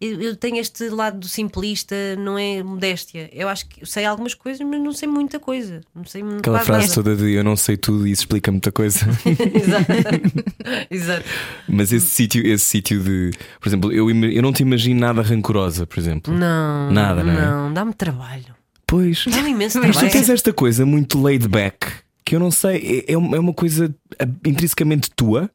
eu, eu tenho este lado do simplista, não é modéstia. Eu acho que eu sei algumas coisas, mas não sei muita coisa. Não sei Aquela frase nada. toda de eu não sei tudo e isso explica muita coisa. Exato. Exato. Mas esse sítio, esse sítio de. Por exemplo, eu, eu não te imagino nada rancorosa, por exemplo. Não, Nada, não é? não, dá-me trabalho. Pois. Dá-me imenso Mas tu trabalho. tens esta coisa muito laid back que eu não sei, é, é uma é coisa ah, intrinsecamente tua?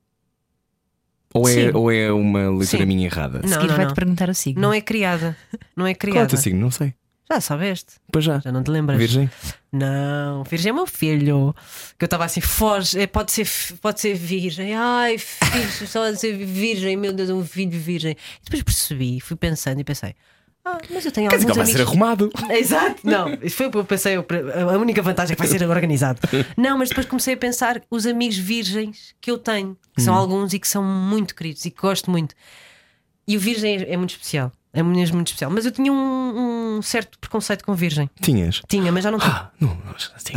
Ou é, Sim. ou é uma leitura Sim. minha errada? A Não, seguir não, vai-te não. perguntar o signo. Não é criada. Não é Qual é o criada. teu signo? Não sei. Já sabeste. Pois já. Já não te lembras? Virgem? Não, virgem é meu filho. Que eu estava assim, foge, é, pode ser, fi- pode ser virgem. Ai, filho, só de ser virgem, meu Deus, um filho virgem. E depois percebi, fui pensando e pensei, ah, mas eu tenho Quer dizer que ele vai ser amigos. arrumado. Exato, não, isso foi o que eu pensei. A única vantagem é que vai ser organizado. Não, mas depois comecei a pensar os amigos virgens que eu tenho, que Hum. são alguns e que são muito queridos e que gosto muito. E o virgem é, é muito especial, é mesmo muito especial. Mas eu tinha um, um certo preconceito com virgem. Tinhas? Tinha, mas já não tenho. Ah, não, não, assim,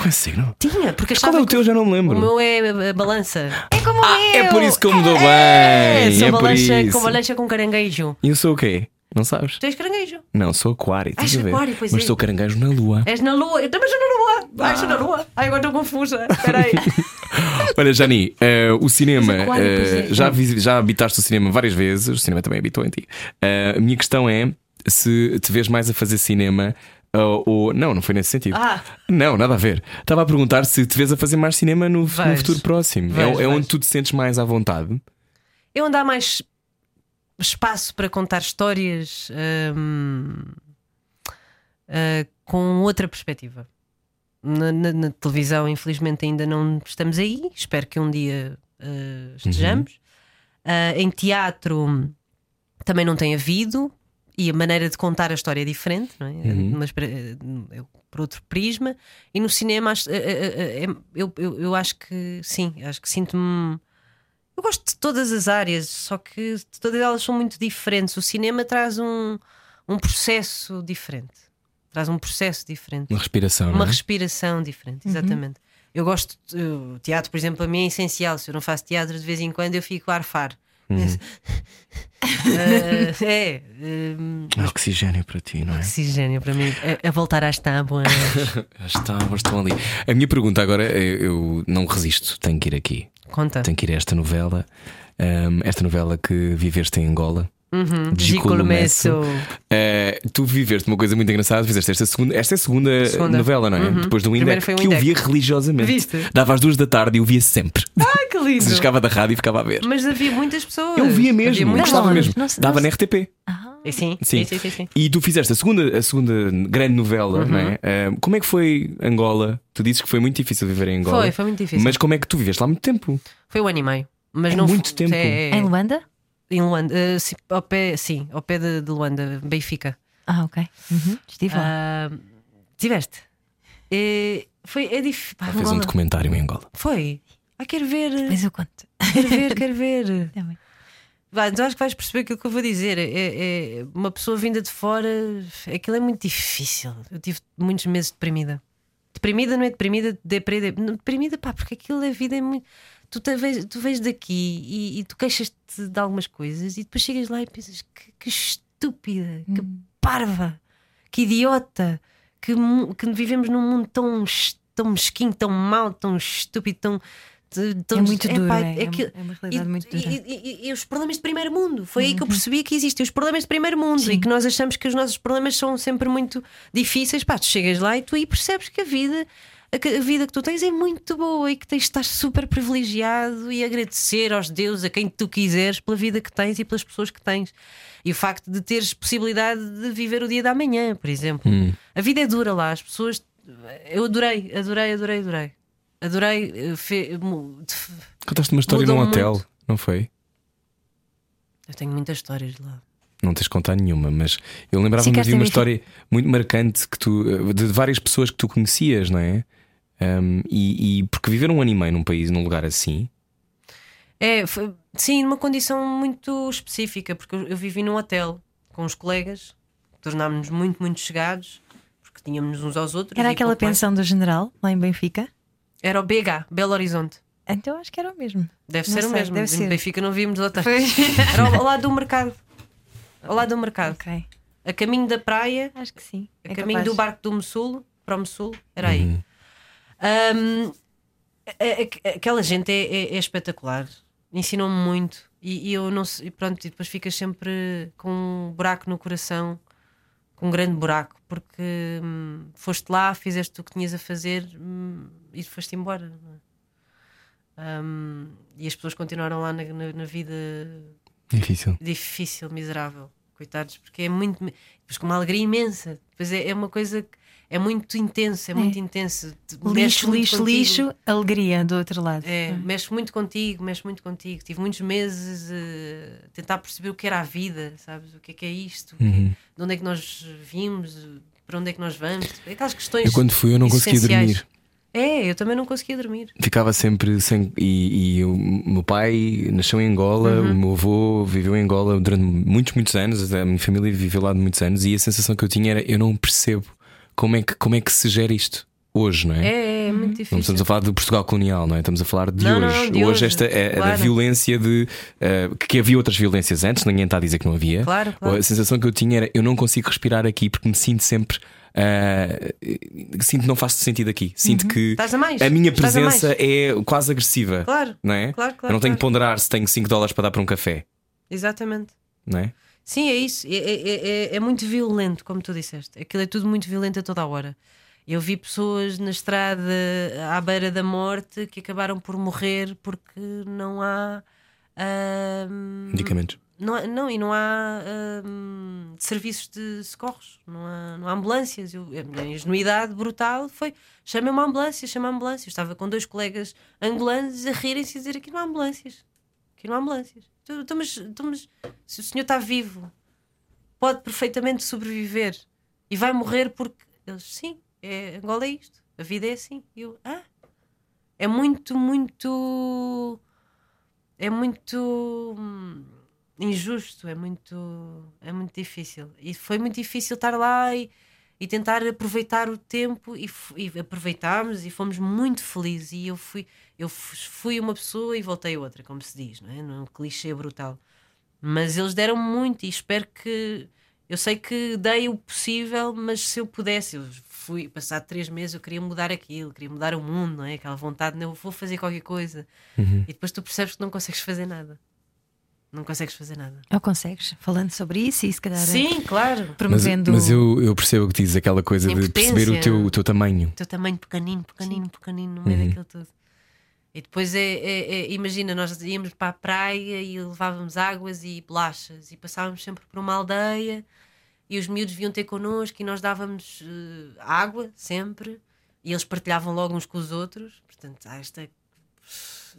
com esse signo. Tinha, porque Mas qual achava é o teu? Já não me lembro. o meu é a- balança. É como Ah, o meu! é por isso que eu me dou É, bem. sou É balança, com balança com caranguejo. E eu sou o quê? Não sabes? Tu és caranguejo. Não, sou aquário. Ah, estás a és ver? aquário, pois Mas é. sou caranguejo na lua. És na lua. Eu também sou na lua. Ai, estou na lua. Ai, agora estou confusa. Espera aí. Olha, Jani, eh, o cinema. Aquário, eh, é. já, vi- já habitaste o cinema várias vezes, o cinema também habitou em ti. Eh, a minha questão é se te vês mais a fazer cinema ou. ou- não, não foi nesse sentido. Ah. Não, nada a ver. Estava a perguntar se te vês a fazer mais cinema no, no Vejo. futuro próximo. Vejo, é, é onde tu te sentes mais à vontade. Eu ando há mais espaço para contar histórias hum, ah, com outra perspectiva. Na, na- na televisão, infelizmente, ainda não estamos aí. Espero que um dia ah, estejamos. Ah, em teatro também não tem havido. E a maneira de contar a história é diferente, não é? Mas para- é por outro prisma. E no cinema, é- eu, eu, eu acho que sim, acho que sinto-me. Eu gosto de todas as áreas, só que todas elas são muito diferentes. O cinema traz um, um processo diferente. Traz um processo diferente. Uma respiração, não Uma é? respiração diferente, exatamente. Eu gosto, de- o teatro, por exemplo, a mim é essencial. Se eu não faço teatro, de vez em quando eu fico a arfar. Ah, é, hum, É oxigênio para ti, não é? oxigênio para mim. A, a voltar às tábuas. As tábuas estão ali. A minha pergunta agora, é, eu não resisto, tenho que ir aqui. Conta. Tenho que ir a esta novela. Ahm, esta novela que viveste em Angola. Uhum. Gico Gicomesso. Eh, tu viveste uma coisa muito engraçada, fizeste esta segunda, esta é a segunda, Segunda. novela, não é? Uhum. Depois do foi o que eu via religiosamente. Viste? Dava às duas da tarde e eu via sempre. Ai, que lindo! Se chegava da rádio e ficava a ver. Mas havia muitas pessoas. Eu via Havia mesmo, muitas gostava Não, mesmo. não se- Dava não na RTP. Ah, É, Sim, Sim. sim, sim, sim, sim. E tu fizeste a segunda, a segunda grande novela, Uhum. não é? Eh, como é que foi Angola? Tu dizes que foi muito difícil viver em Angola. Foi, foi muito difícil. Mas como é que tu viveste lá há muito tempo? Foi um ano e meio. Mas É não muito foi- tempo. É, é, Em Luanda? em Luanda. eh, sim, ao pé, sim, ao pé de, de Luanda, Benfica. Ah, ok. Uhum. Estive lá. Ah, tiveste? Eh, foi, é difícil. Fez um documentário em Angola. Foi. Ah, quero ver. Mas eu conto. Quero ver, quero ver. Tá bem. Vai, mas acho que vais perceber aquilo que eu vou dizer. É, é- uma pessoa vinda de fora, aquilo é muito difícil. Eu tive muitos meses deprimida. Deprimida não é deprimida, deprimida, deprimida pá, porque aquilo da vida é muito. Tu, te vês, tu vês daqui e, e tu queixas-te de algumas coisas e depois chegas lá e pensas que, que estúpida, que parva, que idiota, que, que vivemos num mundo tão, tão mesquinho, tão mau, tão estúpido, tão. Tão É muito duro, pá, é, é aquilo- uma realidade e, muito dura. e- e- e- e os problemas de primeiro mundo. Foi aí que eu percebi que existem os problemas de primeiro mundo e que nós achamos que os nossos problemas são sempre muito difíceis. Pá, tu chegas lá e tu aí percebes que a vida. A que- vida que tu tens é muito boa e que tens de estar super privilegiado e agradecer aos deuses, a quem tu quiseres, pela vida que tens e pelas pessoas que tens. E o facto de teres possibilidade de viver o dia da manhã, por exemplo. A vida é dura lá, as pessoas. Eu adorei, adorei, adorei, adorei. Adorei. eh, fe- Contaste uma história num hotel, muito. não foi? Eu tenho muitas histórias de lá. Não tens contado nenhuma, mas eu lembrava-me de uma história muito marcante que tu, eh, de várias pessoas que tu conhecias, não é? Um, e, e porque viver um ano e meio num país, num lugar assim, É, foi- sim, numa condição muito específica, porque eu, eu vivi num hotel com os colegas, tornámos-nos muito, muito chegados, porque tínhamos uns aos outros. Era aquela pensão do general lá em Benfica? Era o BH, Belo Horizonte. Então acho que era o mesmo. Deve Não ser o sei, mesmo. deve Em ser. Benfica não víamos hotéis. Era ao, ao lado do mercado. ao lado do mercado, Ok. a caminho da praia, Acho que sim. a É caminho capaz. do barco do Mossul, para o Mossul, era aí. Uhum. A- a- aquela gente é, é- é espetacular, ensinou-me muito e, e eu não sei, e pronto, e depois ficas sempre com um buraco no coração, com um grande buraco, porque hum, foste lá, fizeste o que tinhas a fazer hum, e foste embora. não é? E as pessoas continuaram lá na, na- na vida Difícil. difícil, miserável, coitados, porque é muito. Depois com uma alegria imensa. Depois é, é uma coisa que é muito intenso, é, muito intenso. Lixo, muito lixo, contigo. lixo, alegria do outro lado. É, mexe muito contigo, mexe muito contigo. Tive muitos meses eh, a tentar perceber o que era a vida, sabes? O que é que é isto? Que- Uhum. De onde é que nós vimos? Para onde é que nós vamos? Aquelas questões. Eu quando fui eu não conseguia dormir. É, eu também não conseguia dormir. Ficava sempre sem. E, e o meu pai nasceu em Angola, Uhum. o meu avô viveu em Angola durante muitos, muitos anos, a minha família viveu lá de muitos anos, e a sensação que eu tinha era: eu não percebo como é que, como é que se gera isto hoje, não é? É, é muito Não difícil. estamos a falar de Portugal colonial, não é? Estamos a falar de Não, não, hoje. de hoje, esta é, é da claro. violência de. eh, que havia outras violências antes, ninguém está a dizer que não havia. Claro, claro. A sensação que eu tinha era: eu não consigo respirar aqui porque me sinto sempre. Eh, sinto que não faço sentido aqui. Sinto que Uhum. Estás a a minha Estás a presença é quase agressiva. Claro, Não é? claro, claro, eu não tenho que claro. ponderar se tenho 5 dólares para dar para um café. exatamente. Não é? Sim, é isso. É, é- é- é muito violento, como tu disseste. Aquilo é tudo muito violento a toda a hora. Eu vi pessoas na estrada à beira da morte que acabaram por morrer porque não há. ahm, Medicamentos. Não, há- não, e não há ahm, serviços de socorros, não há, não há ambulâncias. Eu, a minha ingenuidade brutal foi: chama uma ambulância, chama a ambulância. Eu estava com dois colegas angolanos a rirem-se e dizer: aqui não há ambulâncias, aqui não há ambulâncias. Então, mas se o senhor está vivo, pode perfeitamente sobreviver e vai morrer porque eles, sim, é, Angola é isto, a vida é assim. E eu, ah, é muito, muito. É muito hum, injusto, é muito, é muito difícil. E foi muito difícil estar lá e, e tentar aproveitar o tempo e, e aproveitámos e fomos muito felizes. E eu fui, eu fui uma pessoa e voltei outra, como se diz, não é? Num clichê brutal. Mas eles deram muito e espero que. Eu sei que dei o possível, mas se eu pudesse, eu fui, passado três meses, eu queria mudar aquilo, queria mudar o mundo, não é? Aquela vontade, não, eu vou fazer qualquer coisa. Uhum. E depois tu percebes que não consegues fazer nada. Não consegues fazer nada. Ou consegues? Falando sobre isso e se calhar Sim, claro. Mas, promovendo. mas eu, eu percebo o que dizes, aquela coisa de perceber o teu, o teu tamanho. O teu tamanho pequenino, pequenino, pequenino, no meio daquilo tudo. E depois é, é- é- imagina, nós íamos para a praia e levávamos águas e bolachas e passávamos sempre por uma aldeia e os miúdos vinham ter connosco e nós dávamos eh, água sempre e eles partilhavam logo uns com os outros. Portanto, há esta,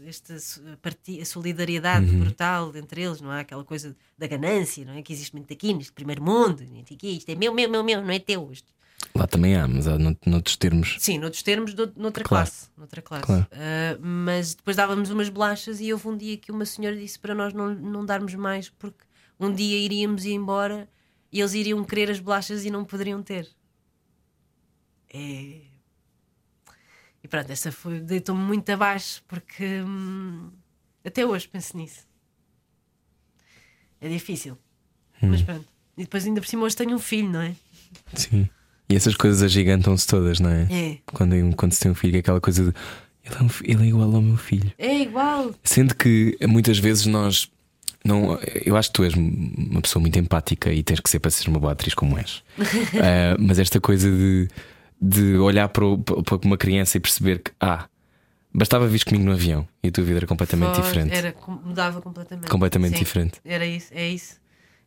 esta solidariedade brutal entre eles, não há aquela coisa da ganância, não é? Que existe muito aqui neste primeiro mundo, é? Que isto é meu, meu, meu, meu, não é teu. Isto Lá também há, mas há nout- noutros termos. Sim, noutros termos, noutra Claro. classe. Noutra classe. Claro. Ah, mas depois dávamos umas bolachas e houve um dia que uma senhora disse para nós não, não darmos mais porque um dia iríamos ir embora e eles iriam querer as bolachas e não poderiam ter. É... E pronto, essa foi, deitou-me muito abaixo porque hum, até hoje penso nisso. É difícil. Hum. Mas pronto. E depois ainda por cima hoje tenho um filho, não é? Sim. E essas coisas agigantam-se todas, não é? É. Quando, quando se tem um filho, é aquela coisa de ele é, um ele é igual ao meu filho. É igual. Sendo que muitas vezes nós. Não, eu acho que tu és uma pessoa muito empática e tens que ser para ser uma boa atriz como és. Ah, mas esta coisa de, de olhar para, o- para uma criança e perceber que, ah, bastava vir comigo no avião e a tua vida era completamente diferente. Era, mudava completamente. Completamente Sim, diferente. Era isso, é isso.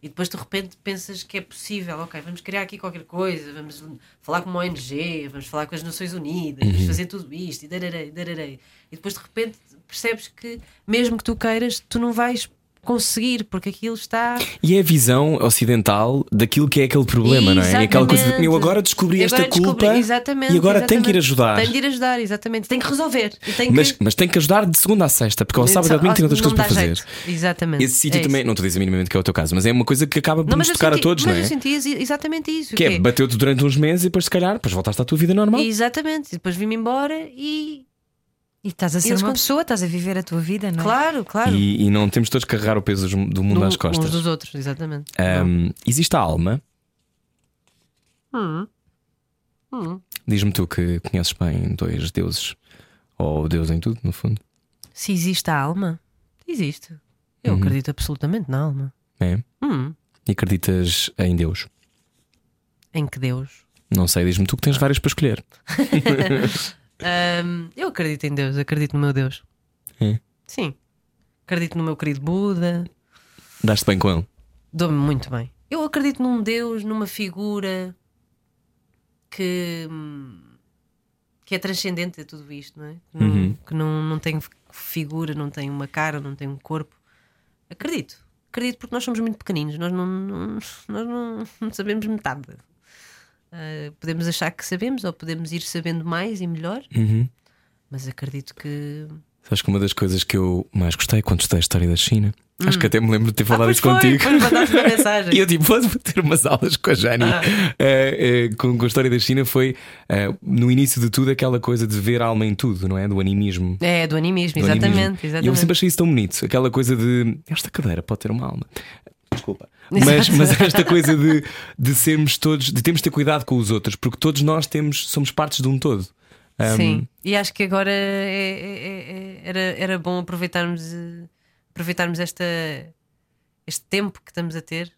E depois de repente pensas que é possível, ok, vamos criar aqui qualquer coisa, vamos falar com uma ONG, vamos falar com as Nações Unidas, Uhum. vamos fazer tudo isto, e dararei, dararei. E depois de repente percebes que, mesmo que tu queiras, tu não vais conseguir, porque aquilo está. E é a visão ocidental daquilo que é aquele problema, não é? É aquela coisa de Exatamente. eu agora descobri esta Agora descobri- culpa exatamente, e agora tenho que ir exatamente. ajudar. Tenho de ir ajudar, exatamente. Tenho que resolver. Tenho Mas, que... mas tem que ajudar de segunda a sexta, porque ao sábado e ao domingo tem outras coisas para fazer. jeito. Exatamente. Esse sítio É também, isso. não estou a dizer minimamente que é o teu caso, mas é uma coisa que acaba por Não, nos mas tocar senti- a todos, mas não é? eu senti ex- exatamente isso. Que é, bateu-te durante uns meses e depois, se calhar, depois voltaste à tua vida normal. Exatamente. E depois vim-me embora e. E estás a ser eles uma pessoa, estás a viver a tua vida, não é? Claro, claro. E, e não temos todos que carregar o peso do mundo Do- às costas. Uns dos outros, exatamente. Ahm, existe a alma. Hum. Hum. Diz-me tu que conheces bem dois deuses, ou Deus em tudo, no fundo. Se existe a alma, existe. Eu Uhum. acredito absolutamente na alma. É? Hum. E acreditas em Deus? Em que Deus? Não sei, diz-me tu que tens vários para escolher. Ahm, eu acredito em Deus, acredito no meu Deus. É. Sim. Acredito no meu querido Buda. Daste bem com ele. Dou-me muito bem. Eu acredito num Deus, numa figura que, que é transcendente a tudo isto, não é? Que, não, Uhum. que não, não tem figura, não tem uma cara, não tem um corpo. Acredito. Acredito porque nós somos muito pequeninos, nós não, não- nós não, não sabemos metade. Ah, podemos achar que sabemos ou podemos ir sabendo mais e melhor, Uhum. mas acredito que. Sabes que uma das coisas que eu mais gostei quando estudei a história da China, acho que até me lembro de ter falado Hum. Ah, isso contigo. Foi, mensagem. E eu tipo, vou ter umas aulas com a Jani Ah. eh, eh, com, com a história da China. Foi eh, no início de tudo aquela coisa de ver a alma em tudo, não é? Do animismo. É, do animismo, do exatamente. animismo. exatamente. E eu sempre achei isso tão bonito. Aquela coisa de esta cadeira pode ter uma alma. Desculpa. Mas, mas esta coisa de, de sermos todos, de termos de ter cuidado com os outros, porque todos nós temos, somos partes de um todo. Um, Sim, e acho que agora é- é- é- era, era bom aproveitarmos, eh, aproveitarmos esta, este tempo que estamos a ter.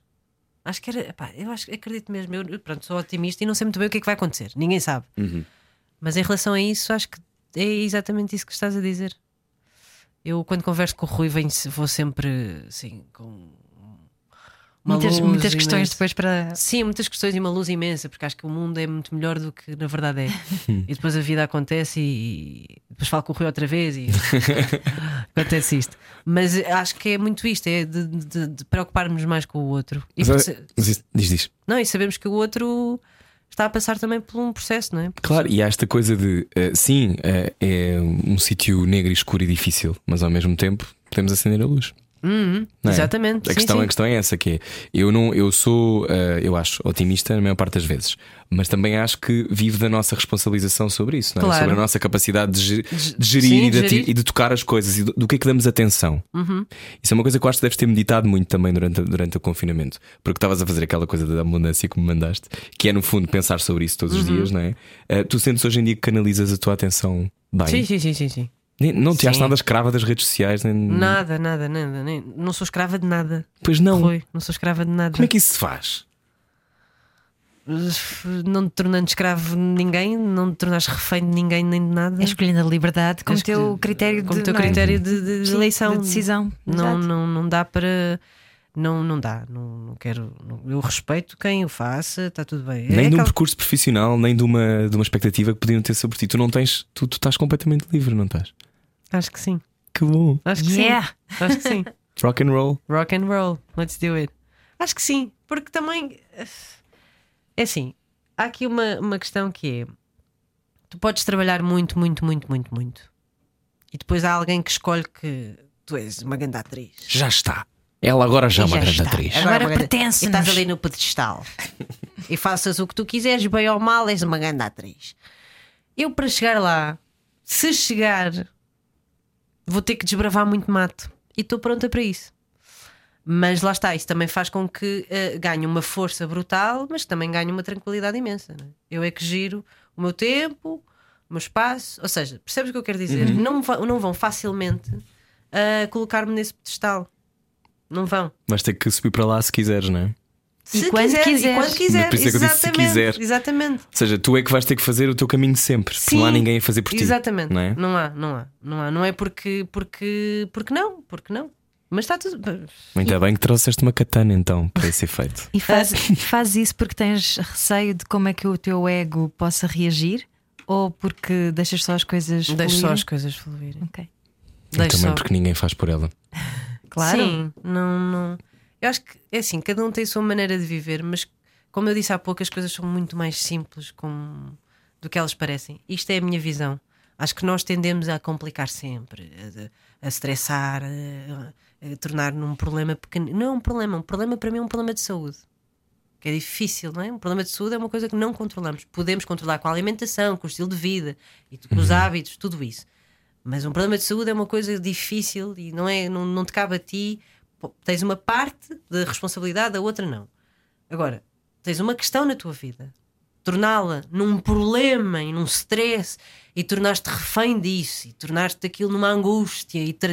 Acho que era, epá, eu acho, acredito mesmo, eu pronto, sou otimista e não sei muito bem o que é que vai acontecer, ninguém sabe. Uhum. Mas em relação a isso, acho que é exatamente isso que estás a dizer. Eu, quando converso com o Rui, venho, vou sempre assim, com Muitas, luz muitas questões imensa. depois para. Sim, muitas questões e uma luz imensa, porque acho que o mundo é muito melhor do que na verdade é. e depois a vida acontece e, e depois falo com o Rui outra vez e acontece isto. Mas acho que é muito isto, é de, de- de preocuparmos mais com o outro. E Mas, porque diz, diz. não, e sabemos que o outro está a passar também por um processo, não é? Claro, e há esta coisa de eh, sim, eh, é um sítio negro, escuro e difícil, mas ao mesmo tempo podemos acender a luz. Uhum, é? Exatamente. A sim, questão, sim. a questão é essa: que é, eu não, eu sou, eh, eu acho, otimista na maior parte das vezes, mas também acho que vivo da nossa responsabilização sobre isso, não é? Claro. sobre a nossa capacidade de, de gerir, sim, e, de gerir. Uhum. e de tocar as coisas e do, do que é que damos atenção. Isso é uma coisa que eu acho que deves ter meditado muito também durante, durante o confinamento, porque estavas a fazer aquela coisa da abundância que me mandaste, que é no fundo pensar sobre isso todos os Uhum. dias, não é? Eh, tu sentes hoje em dia que canalizas a tua atenção bem. Sim, sim, sim, sim, sim. Nem- Não te achas Sim. nada escrava das redes sociais, nem... Nada, nada, nada. Nem, não sou escrava de nada. Pois não. Rui, não sou escrava de nada. Como é que isso se faz? Não te tornando escravo de ninguém, não te tornares refém de ninguém nem de nada. É escolhendo a liberdade como que- teu critério como de, teu é? critério de, de- de Sim, eleição. de decisão. Não, Exato. não, não dá para. Não, não dá. Não, não quero. não- eu respeito quem o faça, está tudo bem. Nem é de um aquela- percurso profissional, nem de uma, de uma expectativa que podiam ter sobre ti. Tu não tens, tu, tu estás completamente livre, não estás? Acho que sim. Que bom. Acho que Yeah! sim. Acho que sim. Rock and roll. Rock and roll. Let's do it. Acho que sim. Porque também. É assim. Há aqui uma, uma questão que é. Tu podes trabalhar muito, muito, muito, muito, muito. E depois há alguém que escolhe que tu és uma grande atriz. Já está. Ela agora já é uma já grande está. atriz. Agora é uma grande- pertence-nos. E estás ali no pedestal. e faças o que tu quiseres, bem ou mal, és uma grande atriz. Eu, para chegar lá, se chegar, vou ter que desbravar muito mato. E estou pronta para isso. Mas lá está, isso também faz com que eh, ganhe uma força brutal, mas também ganhe uma tranquilidade imensa. não é? Eu é que giro o meu tempo, o meu espaço. Ou seja, percebes o que eu quero dizer? Não, va- não vão facilmente ah, colocar-me nesse pedestal. Não vão. Vais ter que subir para lá se quiseres, não é? Ou E Se quando quiser, quiseres. E quando quiser. Por isso é que eu disse se exatamente, quiser. Exatamente. seja, tu é que vais ter que fazer o teu caminho sempre. porque não há Sim, ninguém a fazer por ti. Exatamente. Não é? Não há, não há, não há. Não é porque, porque, porque não, porque não. Mas está tudo. Ainda bem que trouxeste uma katana então para esse efeito. E faz, faz isso porque tens receio de como é que o teu ego possa reagir? Ou porque deixas só as coisas Deixo só fluírem? as coisas fluírem. Ok. E Deixo também só. porque ninguém faz por ela. Claro. Sim, não, não. Eu acho que é assim, cada um tem a sua maneira de viver, mas como eu disse há pouco, as coisas são muito mais simples com- do que elas parecem. Isto é a minha visão. Acho que nós tendemos a complicar sempre, a, a estressar, a, a tornar num problema pequeno. Não é um problema, um problema para mim é um problema de saúde. Que é difícil, não é? Um problema de saúde é uma coisa que não controlamos. Podemos controlar com a alimentação, com o estilo de vida, e com os hábitos, tudo isso. Mas um problema de saúde é uma coisa difícil e não, é, não, não te cabe a ti. Tens uma parte da responsabilidade, a outra não. Agora, tens uma questão na tua vida, torná-la num problema e num stress e tornaste refém disso e tornaste aquilo numa angústia e, tra-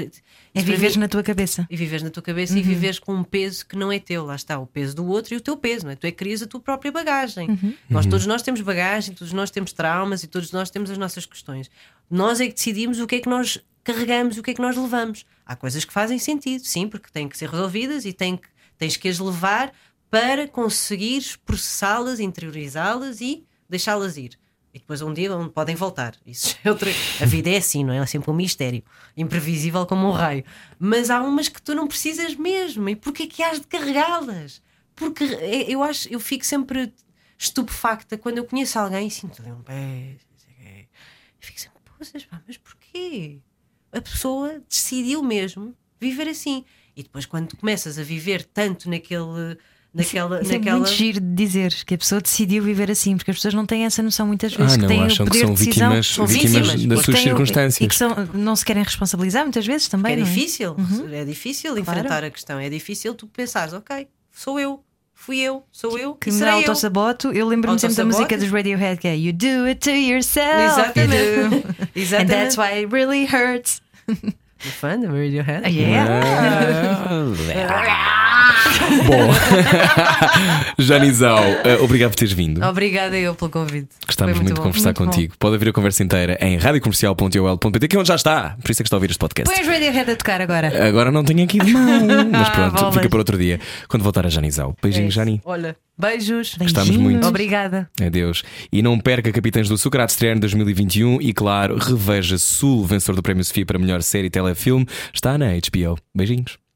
É viveres mim- na tua cabeça. e viveres na tua cabeça e viveres com um peso que não é teu, lá está, o peso do outro e o teu peso, não é? Tu é que crias a tua própria bagagem. Nós, todos nós temos bagagem, todos nós temos traumas e todos nós temos as nossas questões. Nós é que decidimos o que é que nós carregamos e o que é que nós levamos. Há coisas que fazem sentido, sim, porque têm que ser resolvidas e têm que, tens que as levar para conseguires processá-las, interiorizá-las e deixá-las ir. E depois um dia vão- podem voltar. Isso é outra... A vida é assim, não é? É sempre um mistério. Imprevisível como um raio. Mas há umas que tu não precisas mesmo. E porquê que has de carregá-las? Porque é- eu acho, eu fico sempre estupefacta quando eu conheço alguém e sinto ali um pé. Eu fico sempre, poças, mas porquê? A pessoa decidiu mesmo viver assim. E depois, quando tu começas a viver tanto naquele. Naquela, Isso naquela... é muito giro de dizer que a pessoa decidiu viver assim, porque as pessoas não têm essa noção muitas vezes Ah, que não, têm acham o que poder são de decisão. vítimas, São vítimas vítimas, das suas circunstâncias. E que são- não se querem responsabilizar muitas vezes também. é não difícil, é difícil enfrentar a questão. É difícil tu pensares, ok, sou eu, fui eu, sou eu, Que me serei eu. autossaboto, eu lembro-me sempre da música dos Radiohead que é You do it to yourself. Exatamente. you do. And Exatamente. that's why it really hurts. You're fun, the Radiohead? Yeah. Bom, Janizão, eh, obrigado por teres vindo. Obrigada eu pelo convite. Gostávamos Foi muito de bom. conversar muito bom. contigo. Pode ouvir a conversa inteira em radiocomercial.ol.pt, que é onde já está. Por isso é que está a ouvir este podcast. Põe os Radiohead a tocar agora. Agora não tenho aqui de mão. Mas Ah, pronto, bolas. fica para outro dia. Quando voltar a Janizão. Beijinho, É. Jani. Olha, beijos. Gostamos muito. Obrigada. Adeus. E não perca Capitães do Açúcar a estrear em 2021 e, claro, reveja Sul, vencedor do Prémio Sofia para melhor série e telefilme. Está na HBO. Beijinhos.